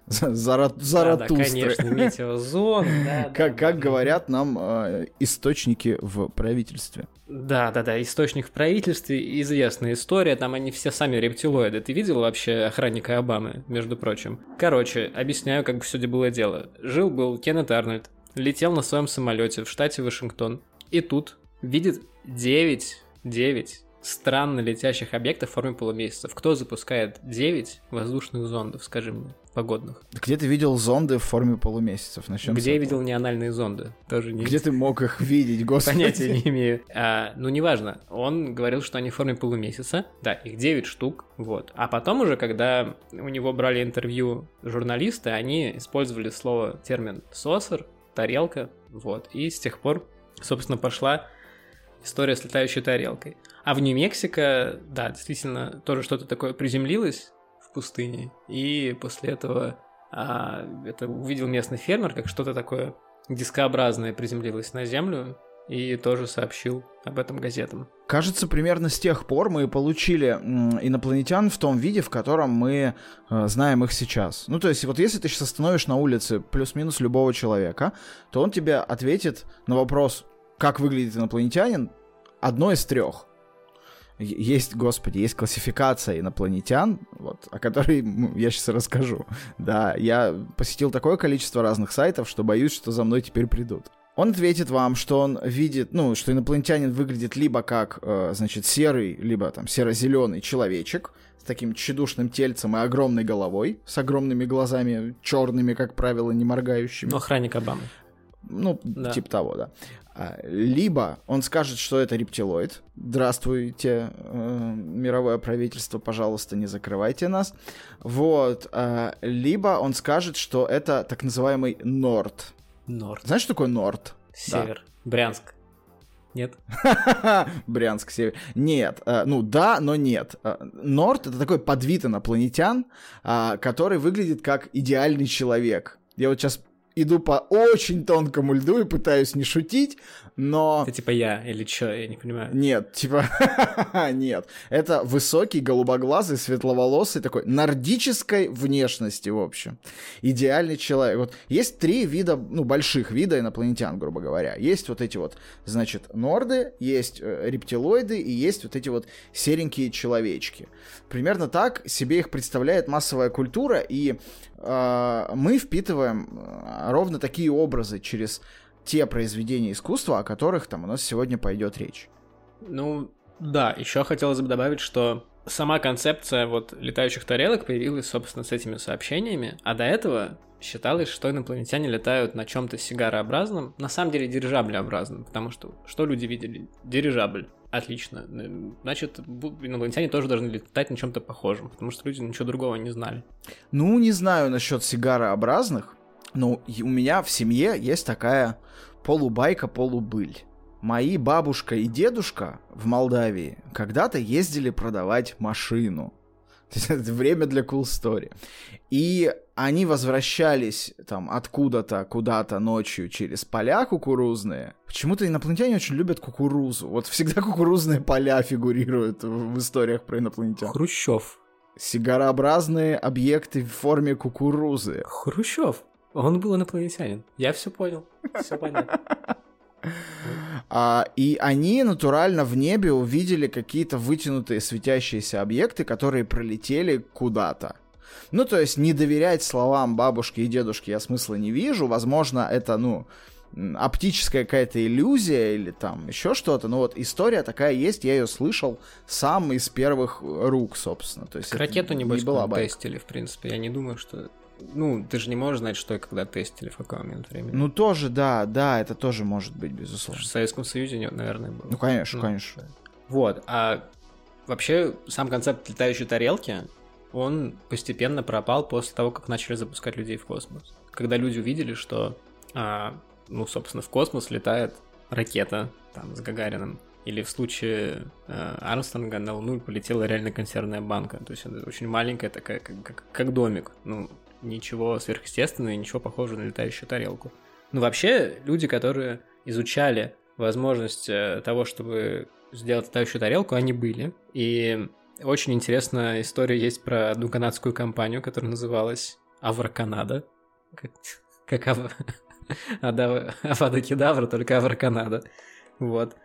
Зара... Да, да, конечно, метеозон. Да, как, да, как да. говорят нам э, источники в правительстве. Да, да, да, источник в правительстве, известная история, там они все сами рептилоиды. Ты видел вообще охранника Обамы, между прочим? Короче, объясняю, как все было дело. Жил-был Кеннет Арнольд, летел на своем самолете в штате Вашингтон, и тут видит 9, 9 странно летящих объектов в форме полумесяцев. Кто запускает 9 воздушных зондов, скажи мне, погодных? Где ты видел зонды в форме полумесяцев? Начнем Где я видел неанальные зонды? Тоже не... Где ты мог их видеть, господи? Понятия не имею. А, ну, неважно. Он говорил, что они в форме полумесяца. Да, их 9 штук. Вот. А потом уже, когда у него брали интервью журналисты, они использовали слово, термин «сосер», «тарелка». Вот. И с тех пор, собственно, пошла история с летающей тарелкой. А в Нью-Мексико, да, действительно, тоже что-то такое приземлилось пустыне, и после этого а, это увидел местный фермер, как что-то такое дискообразное приземлилось на землю, и тоже сообщил об этом газетам. Кажется, примерно с тех пор мы получили инопланетян в том виде, в котором мы э, знаем их сейчас. Ну, то есть, вот если ты сейчас остановишь на улице плюс-минус любого человека, то он тебе ответит на вопрос, как выглядит инопланетянин, одно из трех есть, господи, есть классификация инопланетян, вот, о которой я сейчас расскажу. Да, я посетил такое количество разных сайтов, что боюсь, что за мной теперь придут. Он ответит вам, что он видит, ну, что инопланетянин выглядит либо как, э, значит, серый, либо там серо-зеленый человечек с таким тщедушным тельцем и огромной головой, с огромными глазами, черными, как правило, не моргающими. Ну, охранник Обамы. Ну, да. типа того, да. А, либо он скажет, что это рептилоид. Здравствуйте, э, мировое правительство, пожалуйста, не закрывайте нас. Вот. Э, либо он скажет, что это так называемый Норд. Норд. Знаешь, что такое Норд? Север. Да. Брянск. Нет? Брянск, север. Нет. Э, ну да, но нет. Э, Норд это такой подвид инопланетян, э, который выглядит как идеальный человек. Я вот сейчас иду по очень тонкому льду и пытаюсь не шутить, но... Это типа я или что, я не понимаю. Нет, типа... Нет. Это высокий, голубоглазый, светловолосый, такой нордической внешности, в общем. Идеальный человек. Вот есть три вида, ну, больших вида инопланетян, грубо говоря. Есть вот эти вот, значит, норды, есть э, рептилоиды и есть вот эти вот серенькие человечки. Примерно так себе их представляет массовая культура, и мы впитываем э, ровно такие образы через те произведения искусства, о которых там у нас сегодня пойдет речь. Ну, да, еще хотелось бы добавить, что сама концепция вот летающих тарелок появилась, собственно, с этими сообщениями, а до этого считалось, что инопланетяне летают на чем-то сигарообразном, на самом деле дирижаблеобразном, потому что что люди видели? Дирижабль. Отлично. Значит, инопланетяне тоже должны летать на чем-то похожем, потому что люди ничего другого не знали. Ну, не знаю насчет сигарообразных, но у меня в семье есть такая полубайка-полубыль. Мои бабушка и дедушка в Молдавии когда-то ездили продавать машину. Время для cool story. И они возвращались там откуда-то, куда-то ночью через поля кукурузные. Почему-то инопланетяне очень любят кукурузу. Вот всегда кукурузные поля фигурируют в историях про инопланетян. Хрущев. Сигарообразные объекты в форме кукурузы. Хрущев. Он был инопланетянин. Я все понял. Все понятно. А, и они натурально в небе увидели какие-то вытянутые светящиеся объекты, которые пролетели куда-то. Ну, то есть не доверять словам бабушки и дедушки я смысла не вижу. Возможно, это, ну, оптическая какая-то иллюзия или там еще что-то. Но вот история такая есть, я ее слышал сам из первых рук, собственно. То есть ракету, небось, не была тестили, в принципе. Я не думаю, что ну, ты же не можешь знать, что и когда тестили в какой момент времени. Ну, тоже, да, да, это тоже может быть, безусловно. В Советском Союзе, наверное, было. Ну, конечно, ну, конечно. Вот, а вообще сам концепт летающей тарелки, он постепенно пропал после того, как начали запускать людей в космос. Когда люди увидели, что, а, ну, собственно, в космос летает ракета, там, с Гагарином, или в случае э, Армстронга на Луну полетела реально консервная банка. То есть это очень маленькая такая, как, как, как домик. Ну, ничего сверхъестественного и ничего похожего на летающую тарелку. Ну, вообще, люди, которые изучали возможность э, того, чтобы сделать летающую тарелку, они были. И очень интересная история есть про одну канадскую компанию, которая называлась Авроканада. Как, как ав... Кедавра, только Авроканада. Вот.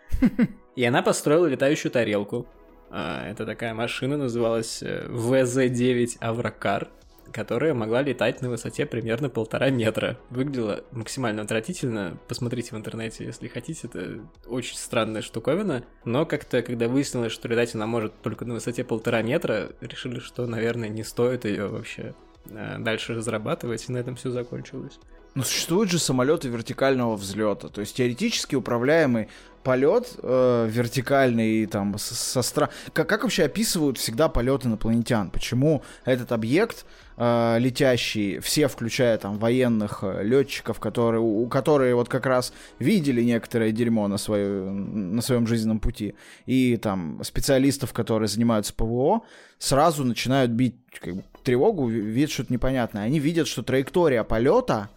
И она построила летающую тарелку. А, это такая машина, называлась э, ВЗ-9 Аврокар которая могла летать на высоте примерно полтора метра. Выглядела максимально отвратительно. Посмотрите в интернете, если хотите. Это очень странная штуковина. Но как-то, когда выяснилось, что летать она может только на высоте полтора метра, решили, что, наверное, не стоит ее вообще э, дальше разрабатывать, и на этом все закончилось. Но существуют же самолеты вертикального взлета, то есть теоретически управляемый полет э, вертикальный там со стра... как, как вообще описывают всегда полет инопланетян? Почему этот объект э, летящий, все, включая там военных э, летчиков, которые, у, которые вот как раз видели некоторое дерьмо на, свою, на своем жизненном пути, и там специалистов, которые занимаются ПВО, сразу начинают бить как тревогу, видят что-то непонятное. Они видят, что траектория полета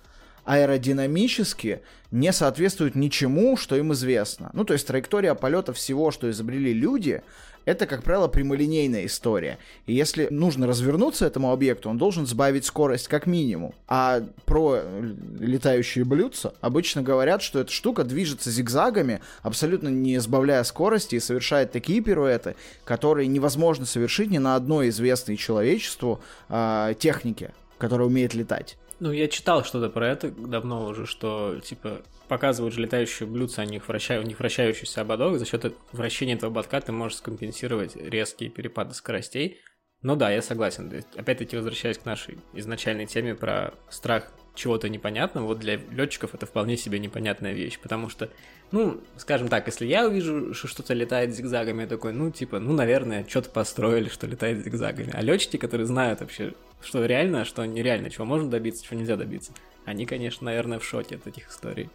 аэродинамически не соответствует ничему, что им известно. Ну, то есть траектория полета всего, что изобрели люди, это, как правило, прямолинейная история. И если нужно развернуться этому объекту, он должен сбавить скорость как минимум. А про летающие блюдца обычно говорят, что эта штука движется зигзагами, абсолютно не сбавляя скорости и совершает такие пируэты, которые невозможно совершить ни на одной известной человечеству э, технике, которая умеет летать. Ну, я читал что-то про это давно уже, что, типа, показывают же летающие блюдца, у них, вращаю, у них вращающийся ободок, за счет вращения этого ободка ты можешь скомпенсировать резкие перепады скоростей. Ну да, я согласен. Опять-таки, возвращаясь к нашей изначальной теме про страх чего-то непонятного, вот для летчиков это вполне себе непонятная вещь, потому что, ну, скажем так, если я увижу, что что-то летает зигзагами, я такой, ну, типа, ну, наверное, что-то построили, что летает зигзагами. А летчики, которые знают вообще, что реально, что нереально, чего можно добиться, чего нельзя добиться, они, конечно, наверное, в шоке от этих историй.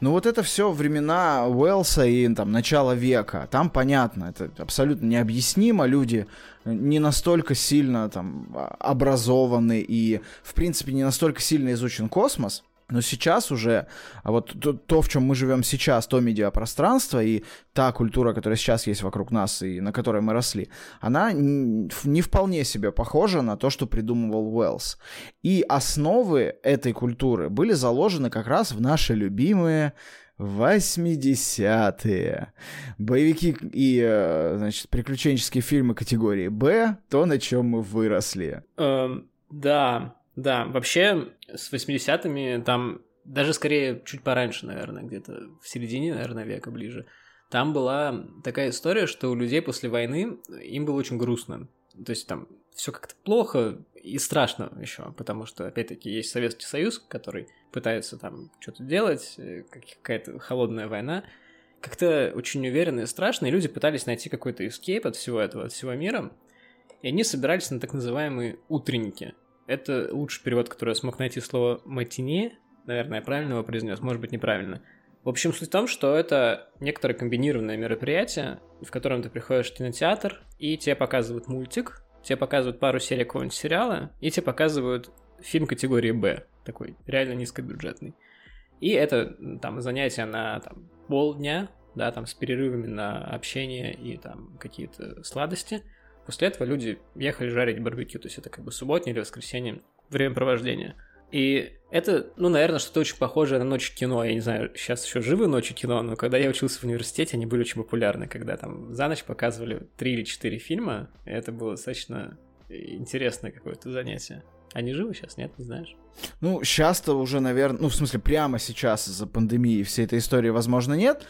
Ну вот это все времена Уэлса и там начала века. Там понятно, это абсолютно необъяснимо. Люди не настолько сильно там образованы и, в принципе, не настолько сильно изучен космос. Но сейчас уже, а вот то, то, в чем мы живем сейчас, то медиапространство и та культура, которая сейчас есть вокруг нас и на которой мы росли, она не вполне себе похожа на то, что придумывал Уэллс. И основы этой культуры были заложены как раз в наши любимые 80-е. Боевики и, э, значит, приключенческие фильмы категории «Б» — то, на чем мы выросли. Эм, да, да, вообще с 80-ми там, даже скорее чуть пораньше, наверное, где-то в середине, наверное, века ближе, там была такая история, что у людей после войны им было очень грустно. То есть там все как-то плохо и страшно еще, потому что, опять-таки, есть Советский Союз, который пытается там что-то делать, э, какая-то холодная война. Как-то очень уверенно и страшно, и люди пытались найти какой-то эскейп от всего этого, от всего мира, и они собирались на так называемые утренники. Это лучший перевод, который я смог найти слово «матине». Наверное, я правильно его произнес, может быть, неправильно. В общем, суть в том, что это некоторое комбинированное мероприятие, в котором ты приходишь в кинотеатр, и тебе показывают мультик, тебе показывают пару серий какого-нибудь сериала, и тебе показывают фильм категории «Б», такой реально низкобюджетный. И это там занятие на там, полдня, да, там с перерывами на общение и там какие-то сладости. После этого люди ехали жарить барбекю, то есть это как бы субботнее или воскресенье времяпровождения. И это, ну, наверное, что-то очень похожее на ночь кино. Я не знаю, сейчас еще живы ночи кино, но когда я учился в университете, они были очень популярны, когда там за ночь показывали три или четыре фильма. И это было достаточно интересное какое-то занятие. Они живы сейчас, нет, не знаешь? Ну, сейчас-то уже, наверное, ну, в смысле, прямо сейчас из-за пандемии всей этой истории, возможно, нет.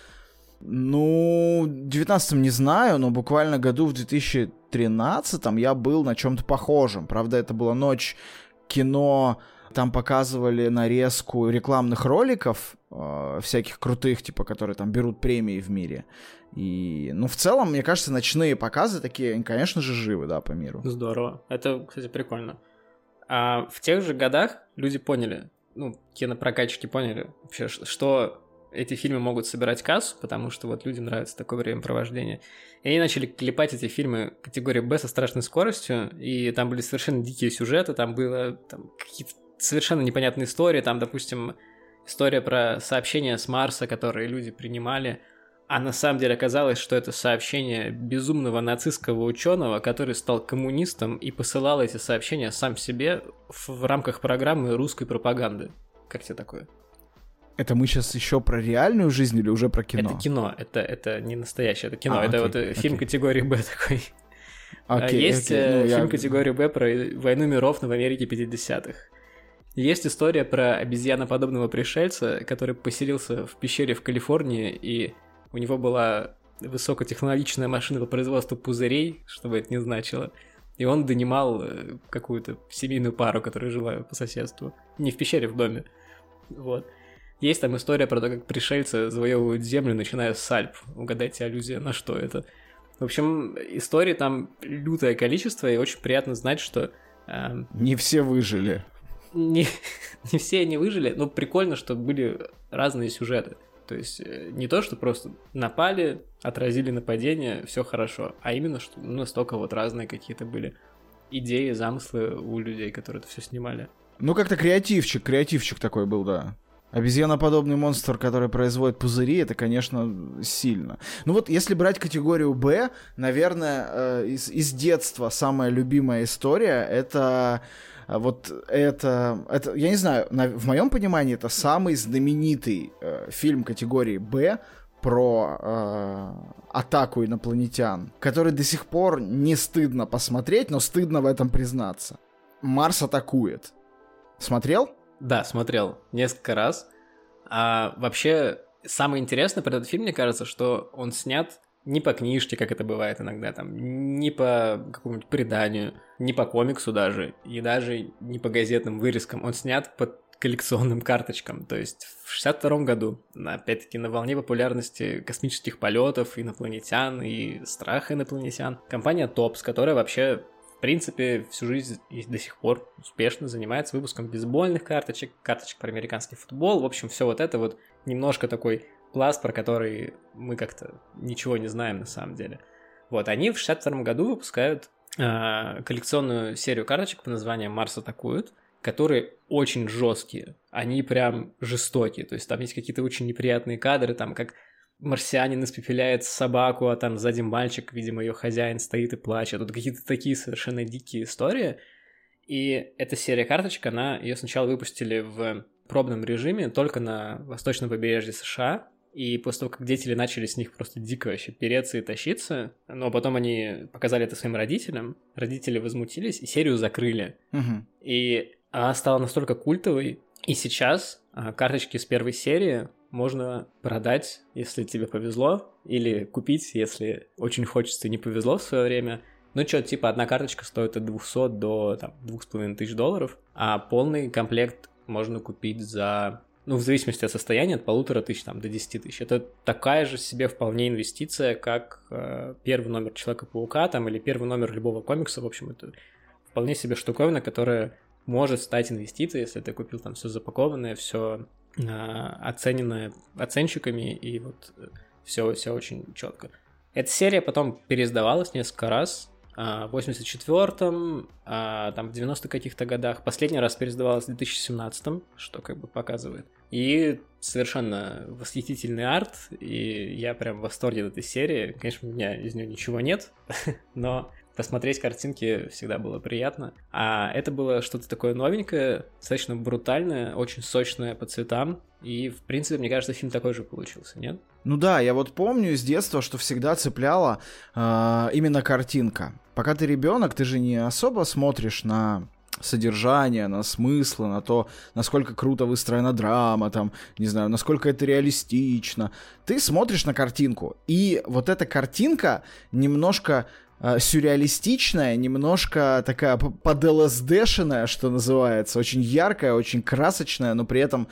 Ну, в 19 не знаю, но буквально году в 2013 я был на чем-то похожем. Правда, это была ночь кино, там показывали нарезку рекламных роликов, э, всяких крутых, типа, которые там берут премии в мире. И, ну, в целом, мне кажется, ночные показы такие, конечно же, живы, да, по миру. Здорово. Это, кстати, прикольно. А в тех же годах люди поняли, ну, кинопрокатчики поняли вообще, что эти фильмы могут собирать кассу, потому что вот людям нравится такое времяпровождение. И они начали клепать эти фильмы категории Б со страшной скоростью, и там были совершенно дикие сюжеты, там было там, какие-то совершенно непонятные истории, там, допустим, история про сообщения с Марса, которые люди принимали, а на самом деле оказалось, что это сообщение безумного нацистского ученого, который стал коммунистом и посылал эти сообщения сам себе в рамках программы русской пропаганды. Как тебе такое? Это мы сейчас еще про реальную жизнь или уже про кино? Это кино, это, это не настоящее, это кино. А, это окей, вот фильм окей. категории Б такой. Окей, Есть окей. Ну, фильм я... категории Б про войну миров в Америке 50-х. Есть история про обезьяноподобного пришельца, который поселился в пещере в Калифорнии, и у него была высокотехнологичная машина по производству пузырей, что бы это ни значило. И он донимал э, какую-то семейную пару, которая жила по соседству. Не в пещере, в доме. Вот. Есть там история про то, как пришельцы завоевывают землю, начиная с Альп. Угадайте, аллюзия на что это. В общем, истории там лютое количество, и очень приятно знать, что... Э, не все выжили. Не, не все они выжили, но прикольно, что были разные сюжеты. То есть э, не то, что просто напали, отразили нападение, все хорошо, а именно, что ну, настолько вот разные какие-то были идеи, замыслы у людей, которые это все снимали. Ну, как-то креативчик, креативчик такой был, да. Обезьяноподобный монстр, который производит пузыри, это, конечно, сильно. Ну вот, если брать категорию Б, наверное, э, из, из детства самая любимая история это э, вот это, это, я не знаю, на, в моем понимании это самый знаменитый э, фильм категории Б про э, атаку инопланетян, который до сих пор не стыдно посмотреть, но стыдно в этом признаться. Марс атакует. Смотрел? Да, смотрел несколько раз. А вообще, самое интересное про этот фильм, мне кажется, что он снят не по книжке, как это бывает иногда, там, не по какому-нибудь преданию, не по комиксу даже, и даже не по газетным вырезкам. Он снят по коллекционным карточкам. То есть в 62 году, опять-таки на волне популярности космических полетов, инопланетян и страха инопланетян, компания Топс, которая вообще принципе, всю жизнь и до сих пор успешно занимается выпуском бейсбольных карточек, карточек про американский футбол. В общем, все вот это вот немножко такой пласт, про который мы как-то ничего не знаем на самом деле. Вот, они в 62 году выпускают э, коллекционную серию карточек по названию «Марс атакует», которые очень жесткие, они прям жестокие, то есть там есть какие-то очень неприятные кадры, там как марсианин испепеляет собаку, а там сзади мальчик, видимо, ее хозяин стоит и плачет. Тут какие-то такие совершенно дикие истории. И эта серия карточек, она ее сначала выпустили в пробном режиме только на восточном побережье США. И после того, как дети начали с них просто дико вообще переться и тащиться, но потом они показали это своим родителям, родители возмутились и серию закрыли. Угу. И она стала настолько культовой, и сейчас а, карточки с первой серии можно продать, если тебе повезло, или купить, если очень хочется и не повезло в свое время. Ну, что, типа, одна карточка стоит от 200 до там, 2500 долларов, а полный комплект можно купить за, ну, в зависимости от состояния, от полутора тысяч там, до 10 тысяч. Это такая же себе вполне инвестиция, как э, первый номер Человека-паука там, или первый номер любого комикса. В общем, это вполне себе штуковина, которая может стать инвестицией, если ты купил там все запакованное, все оцененная оценщиками, и вот все, все очень четко. Эта серия потом переиздавалась несколько раз, а, в 84-м, а, там в 90-х каких-то годах. Последний раз пересдавалась в 2017-м, что как бы показывает. И совершенно восхитительный арт, и я прям в восторге от этой серии. Конечно, у меня из нее ничего нет, но посмотреть картинки всегда было приятно. А это было что-то такое новенькое, достаточно брутальное, очень сочное по цветам. И, в принципе, мне кажется, фильм такой же получился, нет? Ну да, я вот помню из детства, что всегда цепляла э, именно картинка. Пока ты ребенок, ты же не особо смотришь на содержание, на смыслы, на то, насколько круто выстроена драма, там, не знаю, насколько это реалистично. Ты смотришь на картинку, и вот эта картинка немножко э, сюрреалистичная, немножко такая под ЛСДшная, что называется, очень яркая, очень красочная, но при этом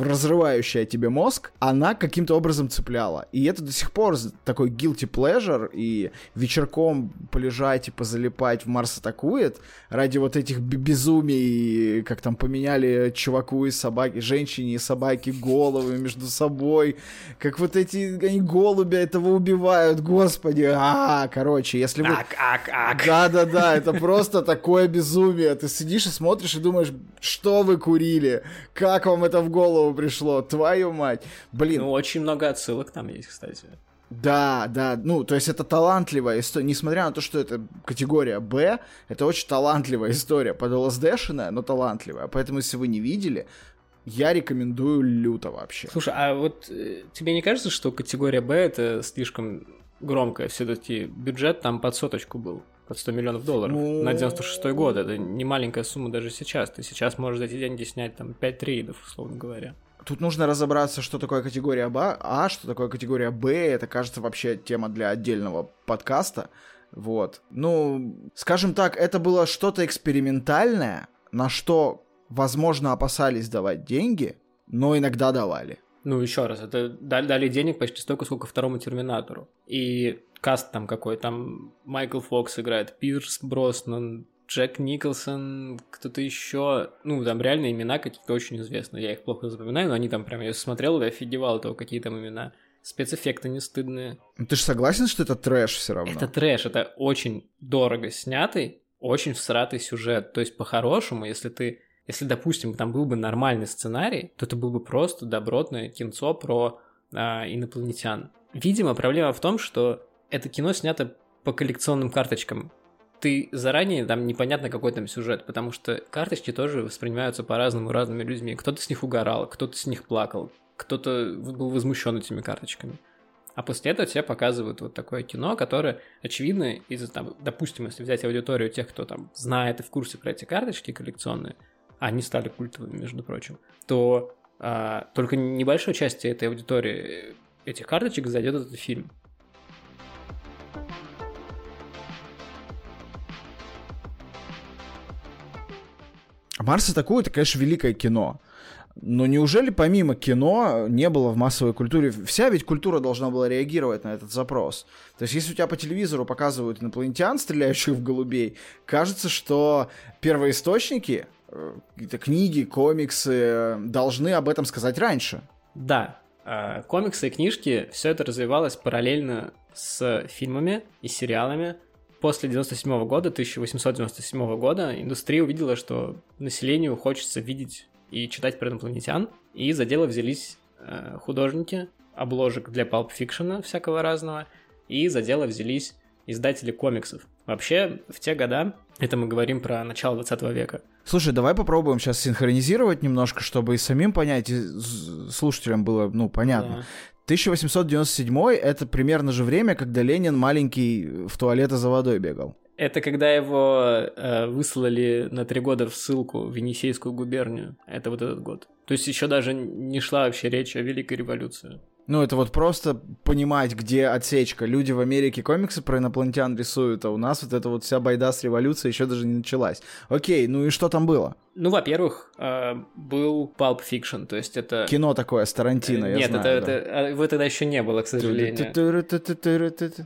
разрывающая тебе мозг, она каким-то образом цепляла. И это до сих пор такой guilty pleasure, и вечерком полежать и позалипать в Марс атакует ради вот этих безумий, как там поменяли чуваку и собаки, женщине и собаке головы между собой, как вот эти они голубя этого убивают, господи, а, короче, если если вы... Ак, ак, ак. Да-да-да, это просто такое безумие. Ты сидишь и смотришь и думаешь, что вы курили? Как вам это в голову пришло? Твою мать. Блин. Ну, очень много отсылок там есть, кстати. Да, да, ну, то есть это талантливая история, несмотря на то, что это категория Б, это очень талантливая история, под ЛСДшная, но талантливая, поэтому если вы не видели, я рекомендую люто вообще. Слушай, а вот э, тебе не кажется, что категория Б это слишком громкое все-таки бюджет там под соточку был, под 100 миллионов долларов ну... на 96 год. Это не маленькая сумма даже сейчас. Ты сейчас можешь за эти деньги снять там 5 трейдов, условно говоря. Тут нужно разобраться, что такое категория Б, а что такое категория Б. Это, кажется, вообще тема для отдельного подкаста. Вот. Ну, скажем так, это было что-то экспериментальное, на что, возможно, опасались давать деньги, но иногда давали. Ну, еще раз, это дали, дали денег почти столько, сколько второму Терминатору. И каст там какой, там Майкл Фокс играет, Пирс Броснан, Джек Николсон, кто-то еще, ну, там реально имена какие-то очень известные, я их плохо запоминаю, но они там прям, я смотрел и офигевал того, какие там имена. Спецэффекты не стыдные. Ну, ты же согласен, что это трэш все равно? Это трэш, это очень дорого снятый, очень всратый сюжет. То есть, по-хорошему, если ты если, допустим, там был бы нормальный сценарий, то это был бы просто добротное кинцо про а, инопланетян. Видимо, проблема в том, что это кино снято по коллекционным карточкам. Ты заранее там непонятно какой там сюжет, потому что карточки тоже воспринимаются по-разному разными людьми. Кто-то с них угорал, кто-то с них плакал, кто-то был возмущен этими карточками. А после этого тебе показывают вот такое кино, которое, очевидно, из-за там, допустим, если взять аудиторию тех, кто там знает и в курсе про эти карточки коллекционные, они стали культовыми, между прочим, то а, только небольшой части этой аудитории этих карточек зайдет этот фильм. Марс атакует, это, конечно, великое кино. Но неужели помимо кино не было в массовой культуре? Вся ведь культура должна была реагировать на этот запрос. То есть если у тебя по телевизору показывают инопланетян, стреляющих в голубей, кажется, что первоисточники какие-то книги, комиксы должны об этом сказать раньше. Да, а, комиксы и книжки, все это развивалось параллельно с фильмами и сериалами. После 97 года, 1897 года, индустрия увидела, что населению хочется видеть и читать про инопланетян, и за дело взялись э, художники обложек для Fiction всякого разного, и за дело взялись издатели комиксов. Вообще, в те года, это мы говорим про начало 20 века, Слушай, давай попробуем сейчас синхронизировать немножко, чтобы и самим понять, и слушателям было, ну, понятно. Да. 1897 это примерно же время, когда Ленин маленький в туалеты за водой бегал. Это когда его э, выслали на три года в ссылку в Енисейскую губернию. Это вот этот год. То есть еще даже не шла вообще речь о Великой революции. Ну, это вот просто понимать, где отсечка. Люди в Америке комиксы про инопланетян рисуют, а у нас вот эта вот вся байда с революцией еще даже не началась. Окей, ну и что там было? Ну, во-первых, э, был Pulp Fiction, то есть это... Кино такое с Тарантино, я Нет, знаю. это, да. это, его тогда еще не было, к сожалению.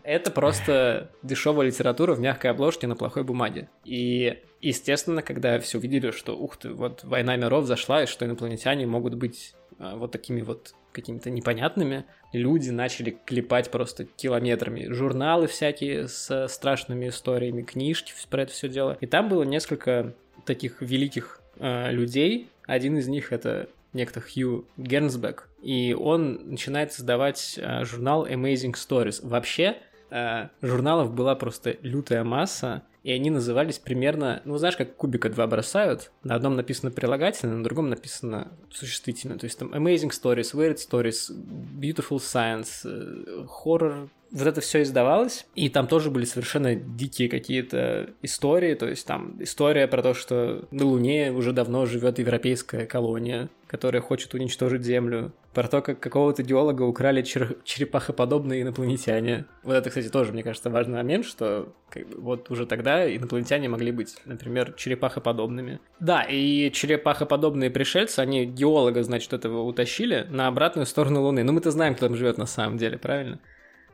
Это просто дешевая литература в мягкой обложке на плохой бумаге. И, естественно, когда все увидели, что, ух ты, вот «Война миров» зашла, и что инопланетяне могут быть э, вот такими вот какими-то непонятными. Люди начали клепать просто километрами. Журналы всякие с страшными историями, книжки про это все дело. И там было несколько таких великих э, людей. Один из них это некто Хью Гернсбек, и он начинает создавать э, журнал Amazing Stories. Вообще, э, журналов была просто лютая масса, и они назывались примерно, ну, знаешь, как кубика два бросают, на одном написано прилагательное, на другом написано существительное, то есть там Amazing Stories, Weird Stories, Beautiful Science, э, Horror, вот это все издавалось, и там тоже были совершенно дикие какие-то истории, то есть там история про то, что на Луне уже давно живет европейская колония, которая хочет уничтожить Землю, про то, как какого-то геолога украли чер- черепахоподобные инопланетяне. Вот это, кстати, тоже, мне кажется, важный момент, что как бы, вот уже тогда инопланетяне могли быть, например, черепахоподобными. Да, и черепахоподобные пришельцы, они геолога, значит, этого утащили на обратную сторону Луны. Ну, мы-то знаем, кто там живет на самом деле, правильно?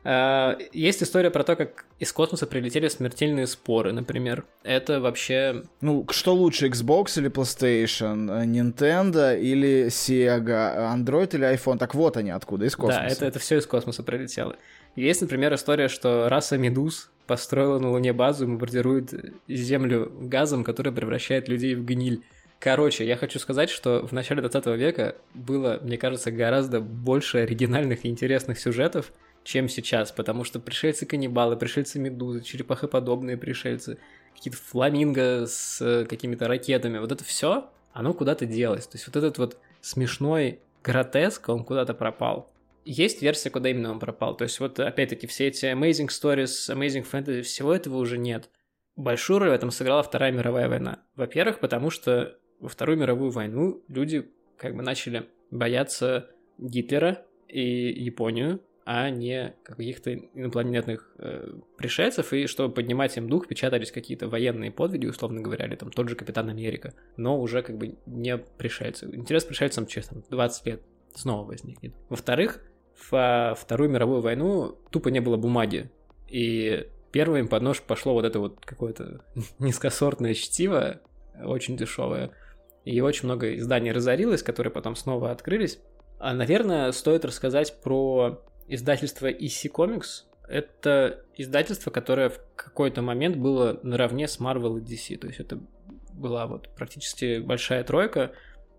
Э, есть история про то, как из космоса прилетели смертельные споры, например. Это вообще... Ну, что лучше, Xbox или PlayStation, Nintendo или Sega, Android или iPhone? Так вот они откуда, из космоса. Да, это, это все из космоса прилетело. Есть, например, история, что раса медуз построила на Луне базу и бомбардирует Землю газом, который превращает людей в гниль. Короче, я хочу сказать, что в начале 20 века было, мне кажется, гораздо больше оригинальных и интересных сюжетов, чем сейчас, потому что пришельцы-каннибалы, пришельцы-медузы, черепахоподобные пришельцы, какие-то фламинго с э, какими-то ракетами, вот это все, оно куда-то делось. То есть вот этот вот смешной гротеск, он куда-то пропал. Есть версия, куда именно он пропал. То есть вот опять-таки все эти Amazing Stories, Amazing Fantasy, всего этого уже нет. Большую роль в этом сыграла Вторая мировая война. Во-первых, потому что во Вторую мировую войну люди как бы начали бояться Гитлера и Японию, а не каких-то инопланетных э, пришельцев, и чтобы поднимать им дух, печатались какие-то военные подвиги, условно говоря, или там тот же Капитан Америка, но уже как бы не пришельцы. Интерес к пришельцам через там, 20 лет снова возникнет. Во-вторых, в Вторую мировую войну тупо не было бумаги, и первым под нож пошло вот это вот какое-то низкосортное чтиво, очень дешевое, и очень много изданий разорилось, которые потом снова открылись. А, наверное, стоит рассказать про издательство EC Comics — это издательство, которое в какой-то момент было наравне с Marvel и DC. То есть это была вот практически большая тройка.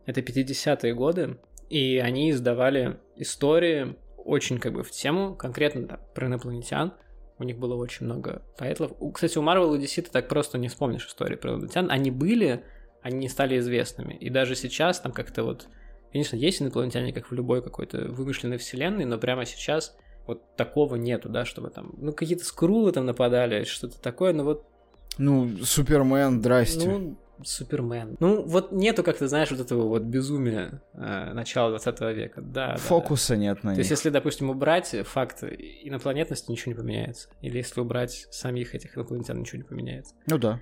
Это 50-е годы, и они издавали истории очень как бы в тему, конкретно да, про инопланетян. У них было очень много тайтлов. Кстати, у Marvel и DC ты так просто не вспомнишь истории про инопланетян. Они были, они не стали известными. И даже сейчас там как-то вот Конечно, есть инопланетяне, как в любой какой-то вымышленной вселенной, но прямо сейчас вот такого нету, да, чтобы там, ну, какие-то скрулы там нападали, что-то такое, но вот... Ну, Супермен, здрасте. Ну, Супермен. Ну, вот нету, как ты знаешь, вот этого вот безумия э, начала 20 века, да. Фокуса да, да. нет на То них. есть, если, допустим, убрать факт инопланетности, ничего не поменяется. Или если убрать самих этих инопланетян, ничего не поменяется. Ну да.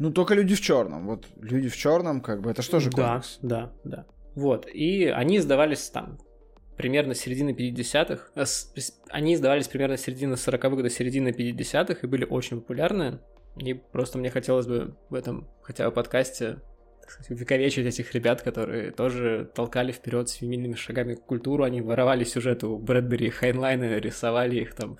Ну, только люди в черном. Вот люди в черном, как бы, это что же комикс? Да, да, да. Вот, и они издавались там примерно середины 50-х. Э, они издавались примерно середины 40-х до середины 50-х и были очень популярны. И просто мне хотелось бы в этом хотя бы подкасте сказать, увековечить этих ребят, которые тоже толкали вперед с феминными шагами культуру, они воровали сюжеты у Брэдбери и Хайнлайна, рисовали их там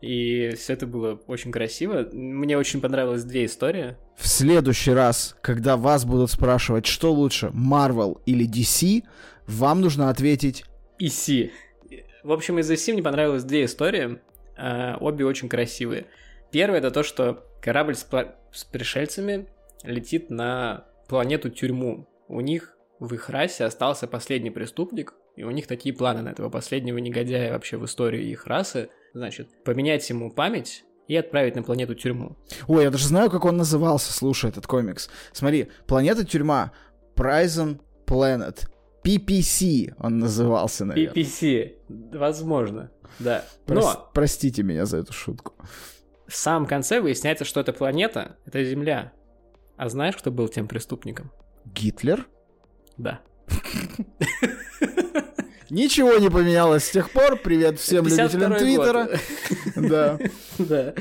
и все это было очень красиво. Мне очень понравилось две истории. В следующий раз, когда вас будут спрашивать, что лучше, Marvel или DC, вам нужно ответить EC. В общем, из DC мне понравилось две истории. Э, обе очень красивые. Первое это то, что корабль с, с пришельцами летит на планету тюрьму. У них в их расе остался последний преступник, и у них такие планы на этого последнего негодяя вообще в истории их расы – Значит, поменять ему память и отправить на планету тюрьму. Ой, я даже знаю, как он назывался, слушай, этот комикс. Смотри, планета тюрьма, Prison Planet, PPC он назывался, наверное. PPC, возможно, да. Прос- Но... Простите меня за эту шутку. В самом конце выясняется, что эта планета — это Земля. А знаешь, кто был тем преступником? Гитлер? Да. Ничего не поменялось с тех пор. Привет всем любителям Твиттера. Да. Да.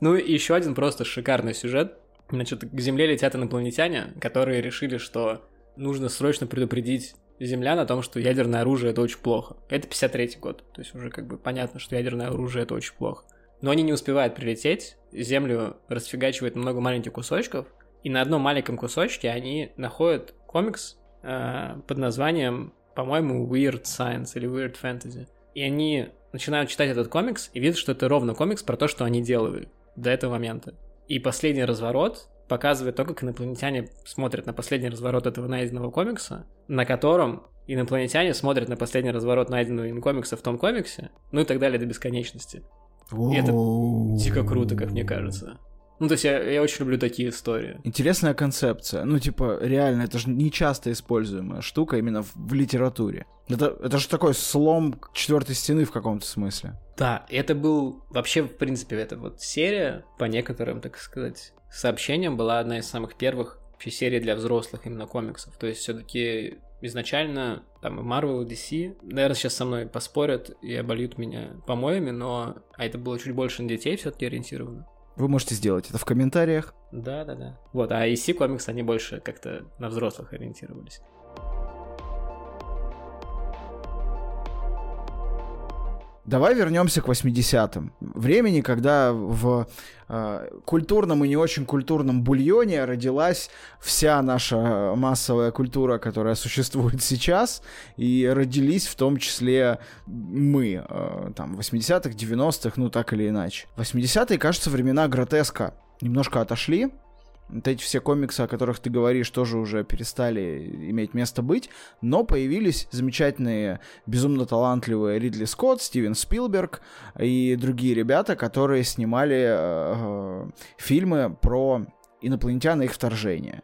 Ну и еще один просто шикарный сюжет. Значит, к Земле летят инопланетяне, которые решили, что нужно срочно предупредить Земля на том, что ядерное оружие это очень плохо. Это 53 год, то есть уже как бы понятно, что ядерное оружие это очень плохо. Но они не успевают прилететь, Землю расфигачивает много маленьких кусочков, и на одном маленьком кусочке они находят комикс э, под названием, по-моему, Weird Science или Weird Fantasy. И они начинают читать этот комикс и видят, что это ровно комикс про то, что они делали до этого момента. И последний разворот показывает то, как инопланетяне смотрят на последний разворот этого найденного комикса, на котором инопланетяне смотрят на последний разворот найденного им комикса в том комиксе, ну и так далее до бесконечности. И это дико круто, как мне кажется. Ну, то есть я, я очень люблю такие истории. Интересная концепция. Ну, типа, реально, это же не часто используемая штука именно в, в литературе. Это, это же такой слом четвертой стены в каком-то смысле. Да, это был вообще, в принципе, эта вот серия, по некоторым, так сказать, сообщениям, была одна из самых первых вообще серий для взрослых именно комиксов. То есть все-таки изначально там и Marvel, и DC, наверное, сейчас со мной поспорят и обольют меня помоями, но а это было чуть больше на детей все-таки ориентировано. Вы можете сделать это в комментариях. Да, да, да. Вот, а EC комикс, они больше как-то на взрослых ориентировались. Давай вернемся к 80-м. Времени, когда в э, культурном и не очень культурном бульоне родилась вся наша массовая культура, которая существует сейчас, и родились в том числе мы, э, там, 80-х, 90-х, ну так или иначе. 80-е, кажется, времена гротеска немножко отошли, вот эти все комиксы, о которых ты говоришь, тоже уже перестали иметь место быть, но появились замечательные, безумно талантливые Ридли Скотт, Стивен Спилберг и другие ребята, которые снимали э, фильмы про инопланетян и их вторжение.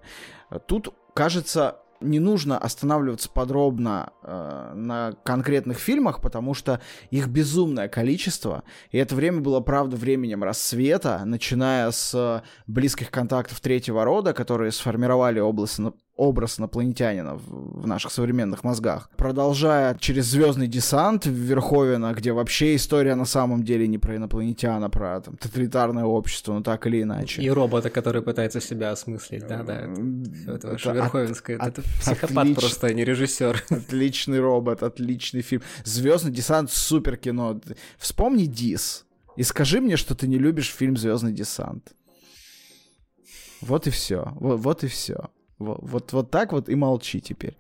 Тут, кажется, не нужно останавливаться подробно э, на конкретных фильмах, потому что их безумное количество, и это время было, правда, временем рассвета, начиная с близких контактов третьего рода, которые сформировали область образ инопланетянина в, в наших современных мозгах. Продолжая через звездный десант в Верховина, где вообще история на самом деле не про инопланетян, а про там, тоталитарное общество, ну так или иначе. И робота, который пытается себя осмыслить, да, да. Это, это ваше Верховинское. Это психопат отлич... просто, а не режиссер. Отличный робот, отличный фильм. Звездный десант супер кино. Вспомни Дис. И скажи мне, что ты не любишь фильм Звездный десант. Вот и все. Вот, вот и все. Вот, вот, вот так вот и молчи теперь.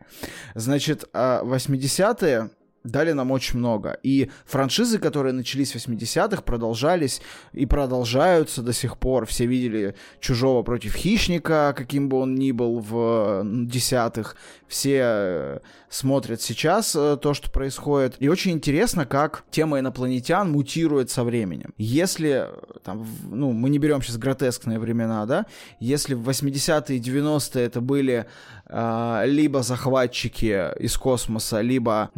Значит, 80-е а дали нам очень много. И франшизы, которые начались в 80-х, продолжались и продолжаются до сих пор. Все видели «Чужого против хищника», каким бы он ни был в десятых. Все э, смотрят сейчас э, то, что происходит. И очень интересно, как тема инопланетян мутирует со временем. Если, э, там, ну, мы не берем сейчас гротескные времена, да, если в 80-е и 90-е это были либо захватчики из космоса, либо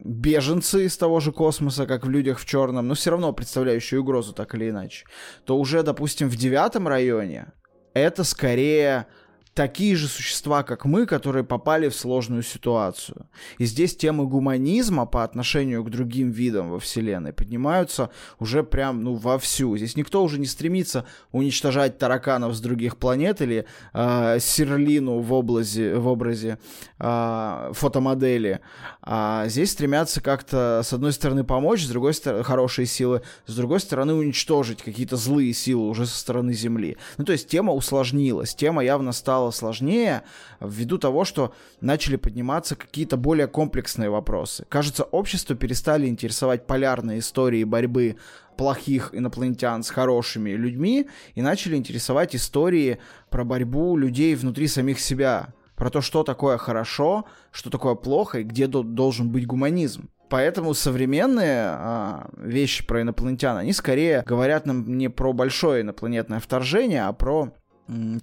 беженцы из того же космоса, как в «Людях в черном», но все равно представляющие угрозу так или иначе, то уже, допустим, в девятом районе это скорее такие же существа, как мы, которые попали в сложную ситуацию. И здесь темы гуманизма по отношению к другим видам во Вселенной поднимаются уже прям, ну, вовсю. Здесь никто уже не стремится уничтожать тараканов с других планет или э, Серлину в, облазе, в образе э, фотомодели. А здесь стремятся как-то, с одной стороны, помочь, с другой стороны, хорошие силы, с другой стороны, уничтожить какие-то злые силы уже со стороны Земли. Ну, то есть тема усложнилась, тема явно стала стало сложнее ввиду того, что начали подниматься какие-то более комплексные вопросы. Кажется, общество перестали интересовать полярные истории борьбы плохих инопланетян с хорошими людьми и начали интересовать истории про борьбу людей внутри самих себя, про то, что такое хорошо, что такое плохо и где должен быть гуманизм. Поэтому современные а, вещи про инопланетян, они скорее говорят нам не про большое инопланетное вторжение, а про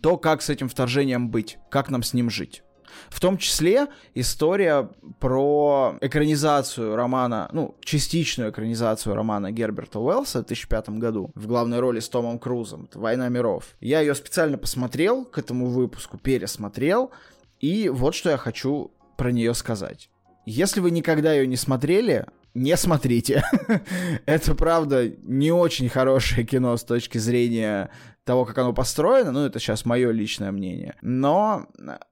то, как с этим вторжением быть, как нам с ним жить. В том числе история про экранизацию романа, ну, частичную экранизацию романа Герберта Уэллса в 2005 году в главной роли с Томом Крузом. «Война миров». Я ее специально посмотрел к этому выпуску, пересмотрел, и вот что я хочу про нее сказать. Если вы никогда ее не смотрели, не смотрите. это, правда, не очень хорошее кино с точки зрения того, как оно построено, ну, это сейчас мое личное мнение, но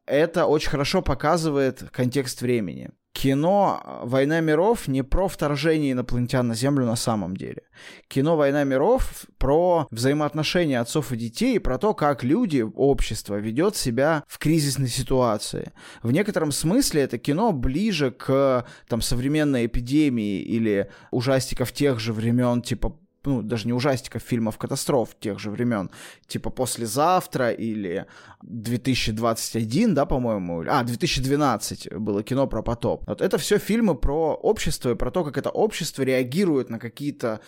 это очень хорошо показывает контекст времени кино «Война миров» не про вторжение инопланетян на Землю на самом деле. Кино «Война миров» про взаимоотношения отцов и детей, про то, как люди, общество ведет себя в кризисной ситуации. В некотором смысле это кино ближе к там, современной эпидемии или ужастиков тех же времен, типа ну, даже не ужастиков, фильмов катастроф тех же времен, типа «Послезавтра» или 2021, да, по-моему, а, 2012 было кино про потоп. Вот это все фильмы про общество и про то, как это общество реагирует на какие-то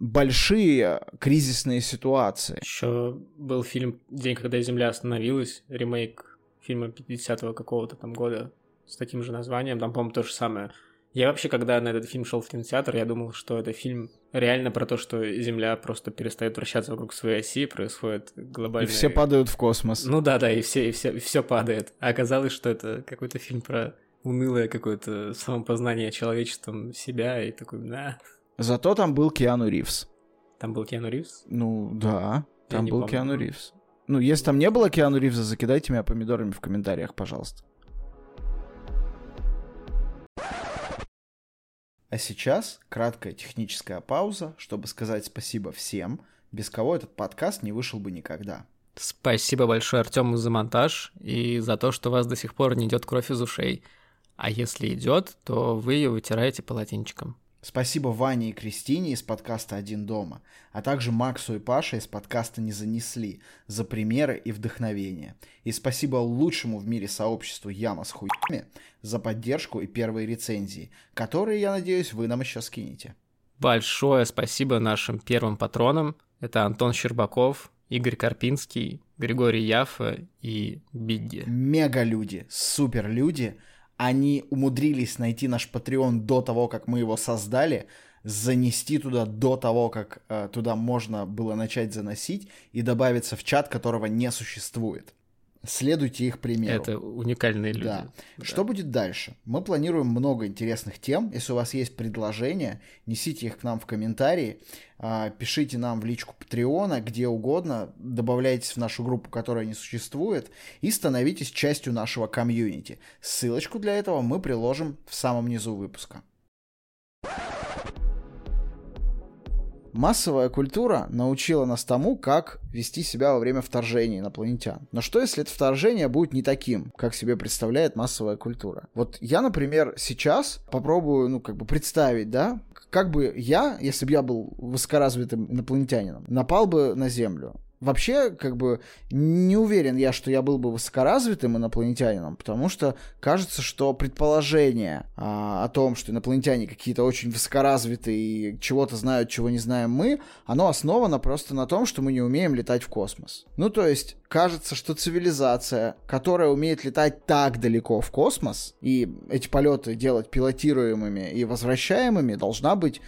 большие кризисные ситуации. Еще был фильм «День, когда Земля остановилась», ремейк фильма 50-го какого-то там года с таким же названием, там, по-моему, то же самое. Я вообще, когда на этот фильм шел в кинотеатр, я думал, что это фильм реально про то, что Земля просто перестает вращаться вокруг своей оси, происходит глобальное... И все падают в космос. Ну да, да, и все, и все, и все падает. А оказалось, что это какой-то фильм про унылое какое-то самопознание человечеством себя и такой, да. Зато там был Киану Ривз. Там был Киану Ривз? Ну, да, там был помню. Киану Ривз. Ну, если там не было Киану Ривза, закидайте меня помидорами в комментариях, пожалуйста. А сейчас краткая техническая пауза, чтобы сказать спасибо всем, без кого этот подкаст не вышел бы никогда. Спасибо большое Артему за монтаж и за то, что у вас до сих пор не идет кровь из ушей. А если идет, то вы ее вытираете полотенчиком. Спасибо Ване и Кристине из подкаста «Один дома», а также Максу и Паше из подкаста «Не занесли» за примеры и вдохновение. И спасибо лучшему в мире сообществу Яма с хуями за поддержку и первые рецензии, которые, я надеюсь, вы нам еще скинете. Большое спасибо нашим первым патронам. Это Антон Щербаков, Игорь Карпинский, Григорий Яфа и Бигги. Мега люди, супер люди — они умудрились найти наш Patreon до того, как мы его создали, занести туда до того, как э, туда можно было начать заносить, и добавиться в чат, которого не существует. Следуйте их примеру. Это уникальные люди. Да. да. Что будет дальше? Мы планируем много интересных тем. Если у вас есть предложения, несите их к нам в комментарии, а, пишите нам в личку Патреона, где угодно, добавляйтесь в нашу группу, которая не существует, и становитесь частью нашего комьюнити. Ссылочку для этого мы приложим в самом низу выпуска. Массовая культура научила нас тому, как вести себя во время вторжения инопланетян. Но что, если это вторжение будет не таким, как себе представляет массовая культура? Вот я, например, сейчас попробую, ну, как бы представить, да, как бы я, если бы я был высокоразвитым инопланетянином, напал бы на Землю. Вообще, как бы, не уверен я, что я был бы высокоразвитым инопланетянином, потому что кажется, что предположение а, о том, что инопланетяне какие-то очень высокоразвитые и чего-то знают, чего не знаем мы, оно основано просто на том, что мы не умеем летать в космос. Ну, то есть, кажется, что цивилизация, которая умеет летать так далеко в космос, и эти полеты делать пилотируемыми и возвращаемыми, должна быть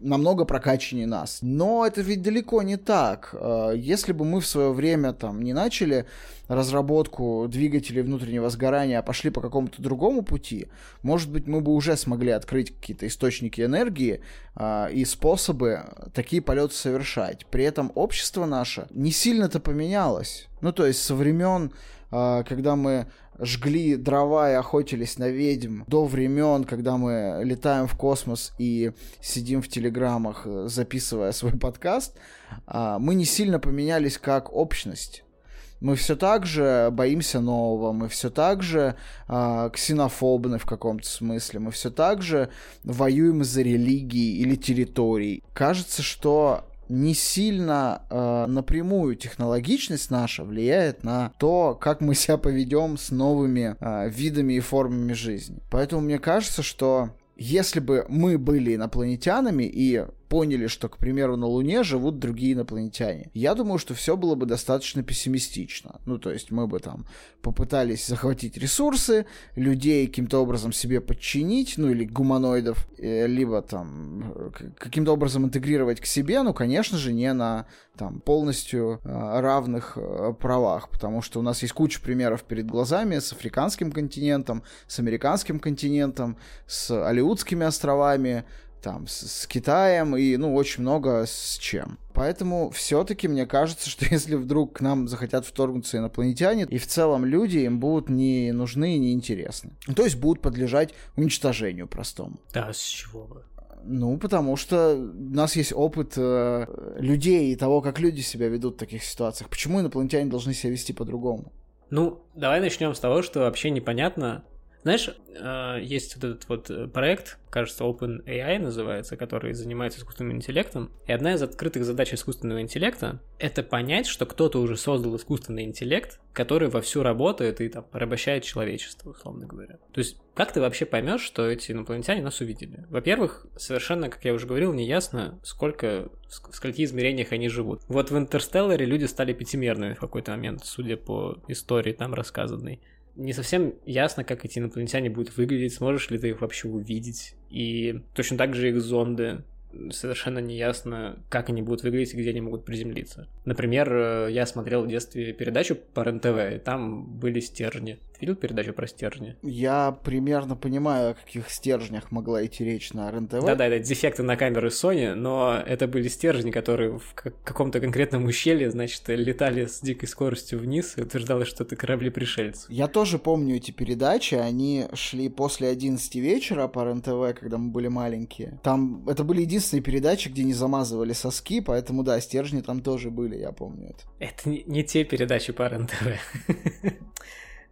намного прокачаннее нас. Но это ведь далеко не так. Э, если бы мы в свое время там не начали разработку двигателей внутреннего сгорания, а пошли по какому-то другому пути, может быть, мы бы уже смогли открыть какие-то источники энергии э, и способы такие полеты совершать. При этом общество наше не сильно-то поменялось. Ну, то есть со времен, когда мы жгли дрова и охотились на ведьм до времен, когда мы летаем в космос и сидим в телеграммах, э, записывая свой подкаст, а, мы не сильно поменялись как общность. Мы все так же боимся нового, мы все так же э, ксенофобны в каком-то смысле, мы все так же воюем за религии или территорий. Кажется, что не сильно э, напрямую технологичность наша влияет на то, как мы себя поведем с новыми э, видами и формами жизни. Поэтому мне кажется, что если бы мы были инопланетянами и поняли, что, к примеру, на Луне живут другие инопланетяне. Я думаю, что все было бы достаточно пессимистично. Ну, то есть мы бы там попытались захватить ресурсы, людей каким-то образом себе подчинить, ну, или гуманоидов, э, либо там э, каким-то образом интегрировать к себе, ну, конечно же, не на там полностью э, равных правах, потому что у нас есть куча примеров перед глазами с африканским континентом, с американским континентом, с Алиутскими островами, там с, с Китаем и, ну, очень много с чем. Поэтому все-таки мне кажется, что если вдруг к нам захотят вторгнуться инопланетяне, и в целом люди им будут не нужны и не интересны. То есть будут подлежать уничтожению простому. Да, с чего бы? Ну, потому что у нас есть опыт э, людей и того, как люди себя ведут в таких ситуациях. Почему инопланетяне должны себя вести по-другому? Ну, давай начнем с того, что вообще непонятно, знаешь, э, есть вот этот вот э, проект, кажется, OpenAI называется, который занимается искусственным интеллектом. И одна из открытых задач искусственного интеллекта — это понять, что кто-то уже создал искусственный интеллект, который вовсю работает и там порабощает человечество, условно говоря. То есть как ты вообще поймешь, что эти инопланетяне нас увидели? Во-первых, совершенно, как я уже говорил, не ясно, сколько, в скольких измерениях они живут. Вот в Интерстелларе люди стали пятимерными в какой-то момент, судя по истории там рассказанной не совсем ясно, как эти инопланетяне будут выглядеть, сможешь ли ты их вообще увидеть. И точно так же их зонды совершенно не ясно, как они будут выглядеть и где они могут приземлиться. Например, э, я смотрел в детстве передачу по РЕН-ТВ, и там были стержни видел передачу про стержни? Я примерно понимаю, о каких стержнях могла идти речь на РНТВ. Да-да, это дефекты на камеры Sony, но это были стержни, которые в каком-то конкретном ущелье, значит, летали с дикой скоростью вниз и утверждалось, что это корабли пришельцев. Я тоже помню эти передачи, они шли после 11 вечера по РНТВ, когда мы были маленькие. Там это были единственные передачи, где не замазывали соски, поэтому да, стержни там тоже были, я помню это. Это не, не те передачи по РНТВ.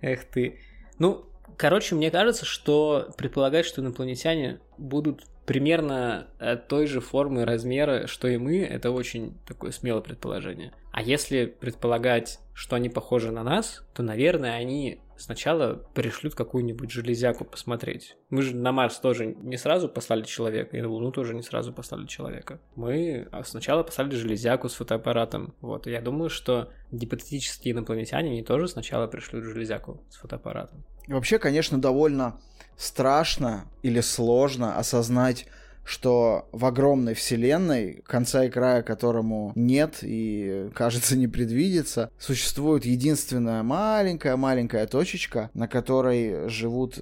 Эх ты. Ну, короче, мне кажется, что предполагать, что инопланетяне будут примерно э, той же формы и размера, что и мы, это очень такое смелое предположение. А если предполагать, что они похожи на нас, то, наверное, они сначала пришлют какую-нибудь железяку посмотреть. Мы же на Марс тоже не сразу послали человека, и на Луну тоже не сразу послали человека. Мы а, сначала послали железяку с фотоаппаратом. Вот, и я думаю, что гипотетические инопланетяне они тоже сначала пришлют железяку с фотоаппаратом. Вообще, конечно, довольно страшно или сложно осознать что в огромной вселенной, конца и края которому нет и, кажется, не предвидится, существует единственная маленькая-маленькая точечка, на которой живут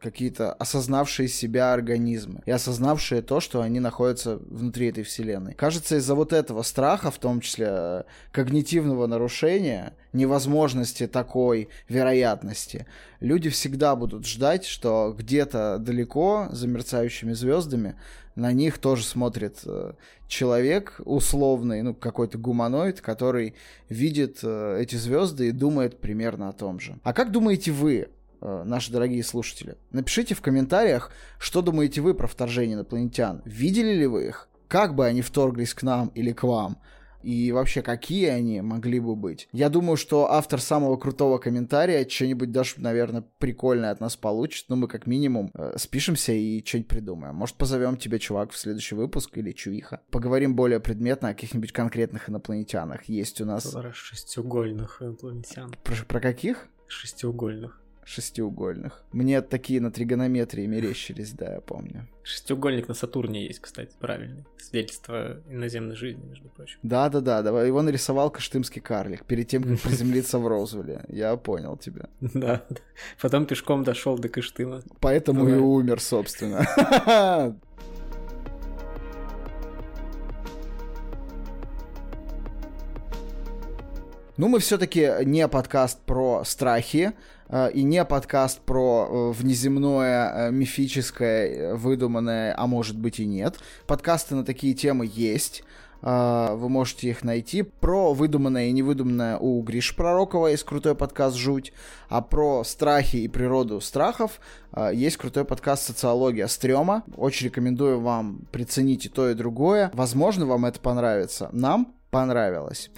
какие-то осознавшие себя организмы и осознавшие то, что они находятся внутри этой вселенной. Кажется, из-за вот этого страха, в том числе э, когнитивного нарушения, невозможности такой вероятности, люди всегда будут ждать, что где-то далеко, за мерцающими звездами, на них тоже смотрит э, человек условный, ну, какой-то гуманоид, который видит э, эти звезды и думает примерно о том же. А как думаете вы, наши дорогие слушатели? Напишите в комментариях, что думаете вы про вторжение инопланетян. Видели ли вы их? Как бы они вторглись к нам или к вам? и вообще какие они могли бы быть. Я думаю, что автор самого крутого комментария что-нибудь даже, наверное, прикольное от нас получит, но мы как минимум э, спишемся и что-нибудь придумаем. Может, позовем тебя, чувак, в следующий выпуск или чувиха. Поговорим более предметно о каких-нибудь конкретных инопланетянах. Есть у нас... Шестиугольных инопланетян. Про, про каких? Шестиугольных шестиугольных. Мне такие на тригонометрии мерещились, да, я помню. Шестиугольник на Сатурне есть, кстати, правильный. Свидетельство иноземной жизни, между прочим. Да-да-да, давай. его нарисовал Каштымский карлик перед тем, как приземлиться в Розвилле. Я понял тебя. Да, потом пешком дошел до Каштыма. Поэтому и умер, собственно. Ну, мы все-таки не подкаст про страхи, и не подкаст про э, внеземное, э, мифическое, выдуманное, а может быть и нет. Подкасты на такие темы есть. Вы можете их найти. Про выдуманное и невыдуманное у Гриш Пророкова есть крутой подкаст «Жуть», а про страхи и природу страхов есть крутой подкаст «Социология стрёма». Очень рекомендую вам приценить и то, и другое. Возможно, вам это понравится. Нам понравилось.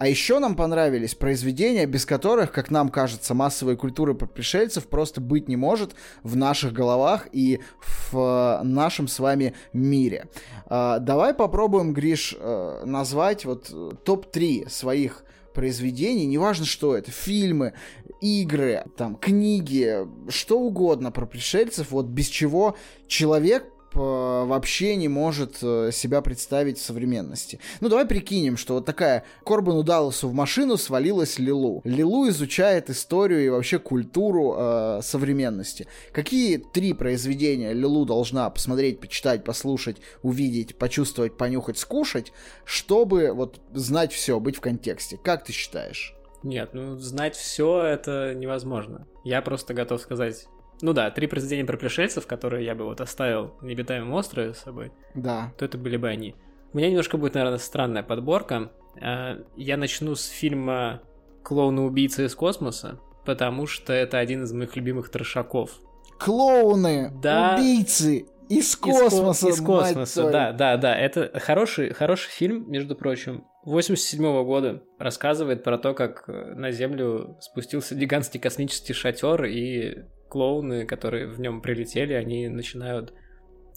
А еще нам понравились произведения, без которых, как нам кажется, массовой культуры про пришельцев просто быть не может в наших головах и в э, нашем с вами мире. Э, давай попробуем, Гриш, э, назвать вот топ-3 своих произведений, неважно что это, фильмы, игры, там, книги, что угодно про пришельцев, вот без чего человек вообще не может э, себя представить в современности. Ну, давай прикинем, что вот такая Корбану Далласу в машину свалилась Лилу. Лилу изучает историю и вообще культуру э, современности. Какие три произведения Лилу должна посмотреть, почитать, послушать, увидеть, почувствовать, понюхать, скушать, чтобы вот знать все, быть в контексте? Как ты считаешь? Нет, ну знать все это невозможно. Я просто готов сказать ну да, три произведения про пришельцев, которые я бы вот оставил на необитаемом острове с собой. Да. То это были бы они. У меня немножко будет, наверное, странная подборка. А, я начну с фильма «Клоуны-убийцы из космоса», потому что это один из моих любимых трешаков. Клоуны, да. убийцы из космоса. Из, из космоса, да, да, да. Это хороший, хороший фильм, между прочим. 87 -го года рассказывает про то, как на Землю спустился гигантский космический шатер и клоуны, которые в нем прилетели, они начинают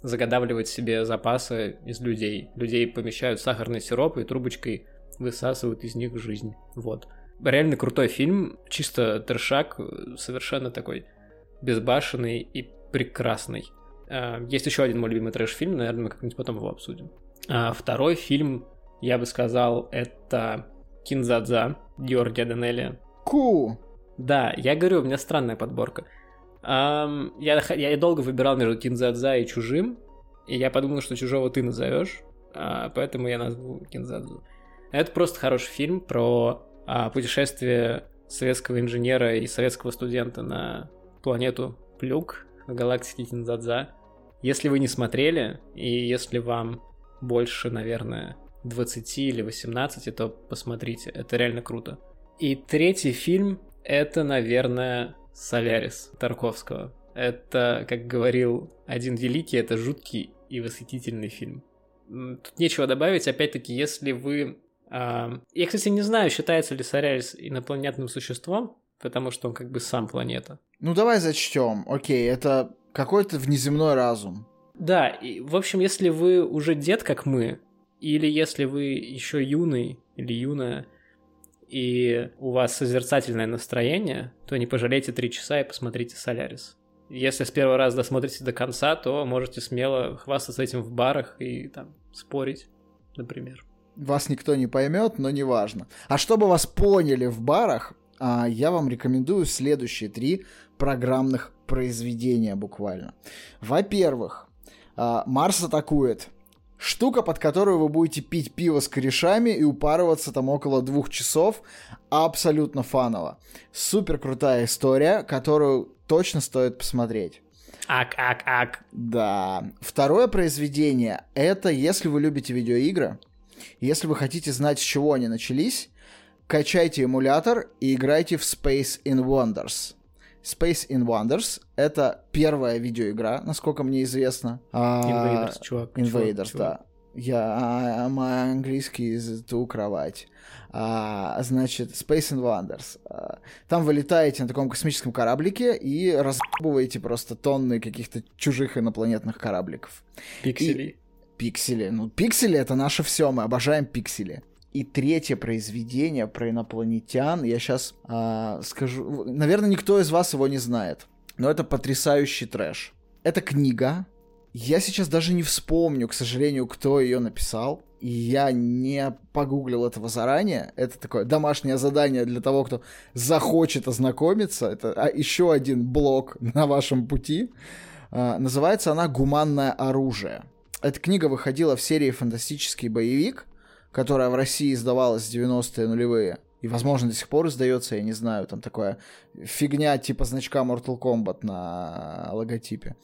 заготавливать себе запасы из людей. Людей помещают сахарный сироп и трубочкой высасывают из них жизнь. Вот. Реально крутой фильм, чисто трешак, совершенно такой безбашенный и прекрасный. А, есть еще один мой любимый трэш-фильм, наверное, мы как-нибудь потом его обсудим. А второй фильм, я бы сказал, это Кинзадза Георгия Данелия. Ку! Да, я говорю, у меня странная подборка. Um, я, я долго выбирал между Кинзадза и Чужим, и я подумал, что Чужого ты назовешь, uh, поэтому я назову Кинзадзу. Это просто хороший фильм про uh, путешествие советского инженера и советского студента на планету Плюк в галактике Кинзадза. Если вы не смотрели, и если вам больше, наверное, 20 или 18, то посмотрите, это реально круто. И третий фильм, это, наверное, Солярис Тарковского. Это, как говорил один великий, это жуткий и восхитительный фильм. Тут нечего добавить, опять-таки, если вы... Э, я, кстати, не знаю, считается ли Солярис инопланетным существом, потому что он как бы сам планета. Ну давай зачтем. Окей, это какой-то внеземной разум. Да, и, в общем, если вы уже дед, как мы, или если вы еще юный или юная, и у вас созерцательное настроение, то не пожалейте три часа и посмотрите «Солярис». Если с первого раза досмотрите до конца, то можете смело хвастаться этим в барах и там спорить, например. Вас никто не поймет, но неважно. А чтобы вас поняли в барах, а, я вам рекомендую следующие три программных произведения буквально. Во-первых, а, Марс атакует штука, под которую вы будете пить пиво с корешами и упарываться там около двух часов. Абсолютно фаново. Супер крутая история, которую точно стоит посмотреть. Ак, ак, ак. Да. Второе произведение — это если вы любите видеоигры, если вы хотите знать, с чего они начались, качайте эмулятор и играйте в Space in Wonders. Space in Wonders — это первая видеоигра, насколько мне известно. А, Invaders, чувак. Invaders, чувак, да. Я, мой английский из ту кровать. А, значит, Space in Wonders. А, там вы летаете на таком космическом кораблике и разбываете просто тонны каких-то чужих инопланетных корабликов. Пикселей. И... Пиксели. Ну, пиксели — это наше все, мы обожаем пиксели. И третье произведение про инопланетян, я сейчас э, а, скажу, наверное, никто из вас его не знает, но это потрясающий трэш. Это книга, я сейчас даже не вспомню, к сожалению, кто ее написал, и я не погуглил этого заранее. Это такое домашнее задание для того, кто захочет ознакомиться. Это а, еще один блок на вашем пути. А, называется она «Гуманное оружие». Эта книга выходила в серии «Фантастический боевик», которая в России издавалась в 90-е нулевые, и, возможно, до сих пор издается, я не знаю, там такая фигня типа значка Mortal Kombat на логотипе.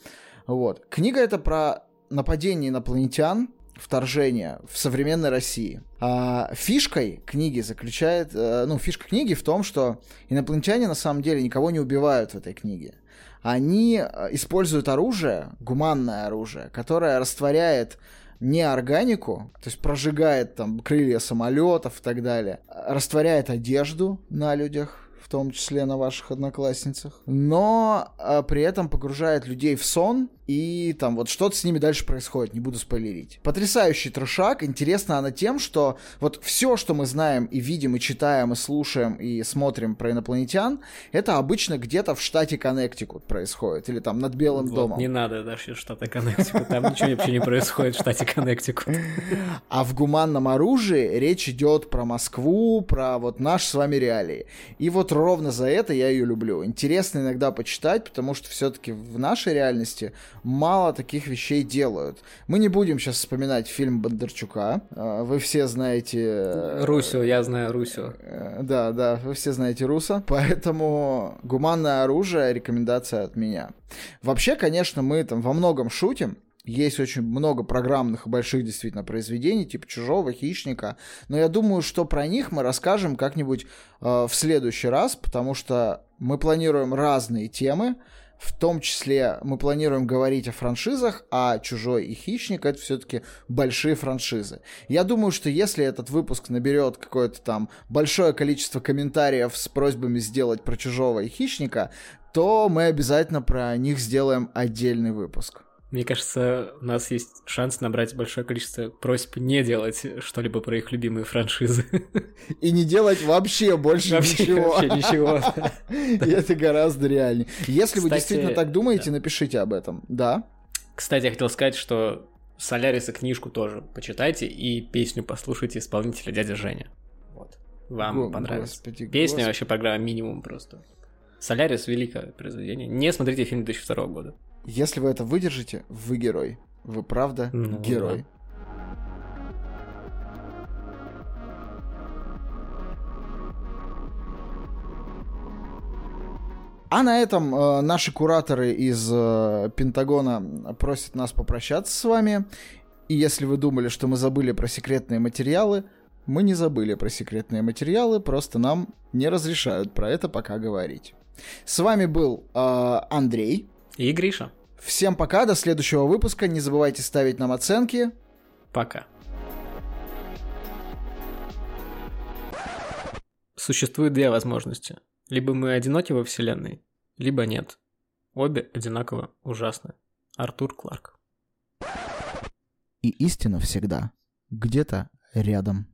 Вот. Книга это про нападение инопланетян, вторжение в современной России. А фишкой книги заключает, э, ну, фишка книги в том, что инопланетяне на самом деле никого не убивают в этой книге. Они э, используют оружие, гуманное оружие, которое растворяет не органику, то есть прожигает там крылья самолетов и так далее, растворяет одежду на людях, в том числе на ваших одноклассницах, но а, при этом погружает людей в сон и там вот что-то с ними дальше происходит, не буду спойлерить. Потрясающий трешак, интересна она тем, что вот все, что мы знаем и видим, и читаем, и слушаем, и смотрим про инопланетян, это обычно где-то в штате Коннектикут происходит, или там над Белым Вот, домом. Не надо даже штата Коннектикут, там ничего вообще не происходит в штате Коннектикут. А в гуманном оружии речь идет про Москву, про вот наши с вами реалии. И вот ровно за это я ее люблю. Интересно иногда почитать, потому что все-таки в нашей реальности мало таких вещей делают. Мы не будем сейчас вспоминать фильм Бондарчука. А, Вы все знаете... э, Русю, я знаю Русю. э, Да, да, вы все знаете Руса. Поэтому гуманное оружие рекомендация от меня. Вообще, конечно, мы там во многом шутим. Есть очень много программных и больших действительно произведений, типа «Чужого», «Хищника». Но я думаю, что про них мы расскажем как-нибудь э, в следующий раз, потому что мы планируем разные темы. В том числе мы планируем говорить о франшизах, а «Чужой» и «Хищник» — это все-таки большие франшизы. Я думаю, что если этот выпуск наберет какое-то там большое количество комментариев с просьбами сделать про «Чужого» и «Хищника», то мы обязательно про них сделаем отдельный выпуск. Мне кажется, у нас есть шанс набрать большое количество просьб не делать что-либо про их любимые франшизы. И не делать вообще больше Вообще- ничего. вообще ничего. И это гораздо реальнее. Если вы действительно так думаете, напишите об этом. Да. Кстати, я хотел сказать, что Соляриса книжку тоже почитайте и песню послушайте исполнителя дядя Женя. Вот. Вам Го- понравится. господи, Песня господи. вообще программа минимум просто. Солярис великое произведение. Не смотрите фильм 2002 года. Если вы это выдержите, вы герой. Вы правда Ну, герой. А на этом э, наши кураторы из э, Пентагона просят нас попрощаться с вами. И если вы думали, что мы забыли про секретные материалы, мы не забыли про секретные материалы, просто нам не разрешают про это пока говорить. С вами был э, Андрей. И Гриша. Всем пока, до следующего выпуска. Не забывайте ставить нам оценки. Пока. Существует две возможности. Либо мы одиноки во вселенной, либо нет. Обе одинаково ужасны. Артур Кларк. И истина всегда где-то рядом.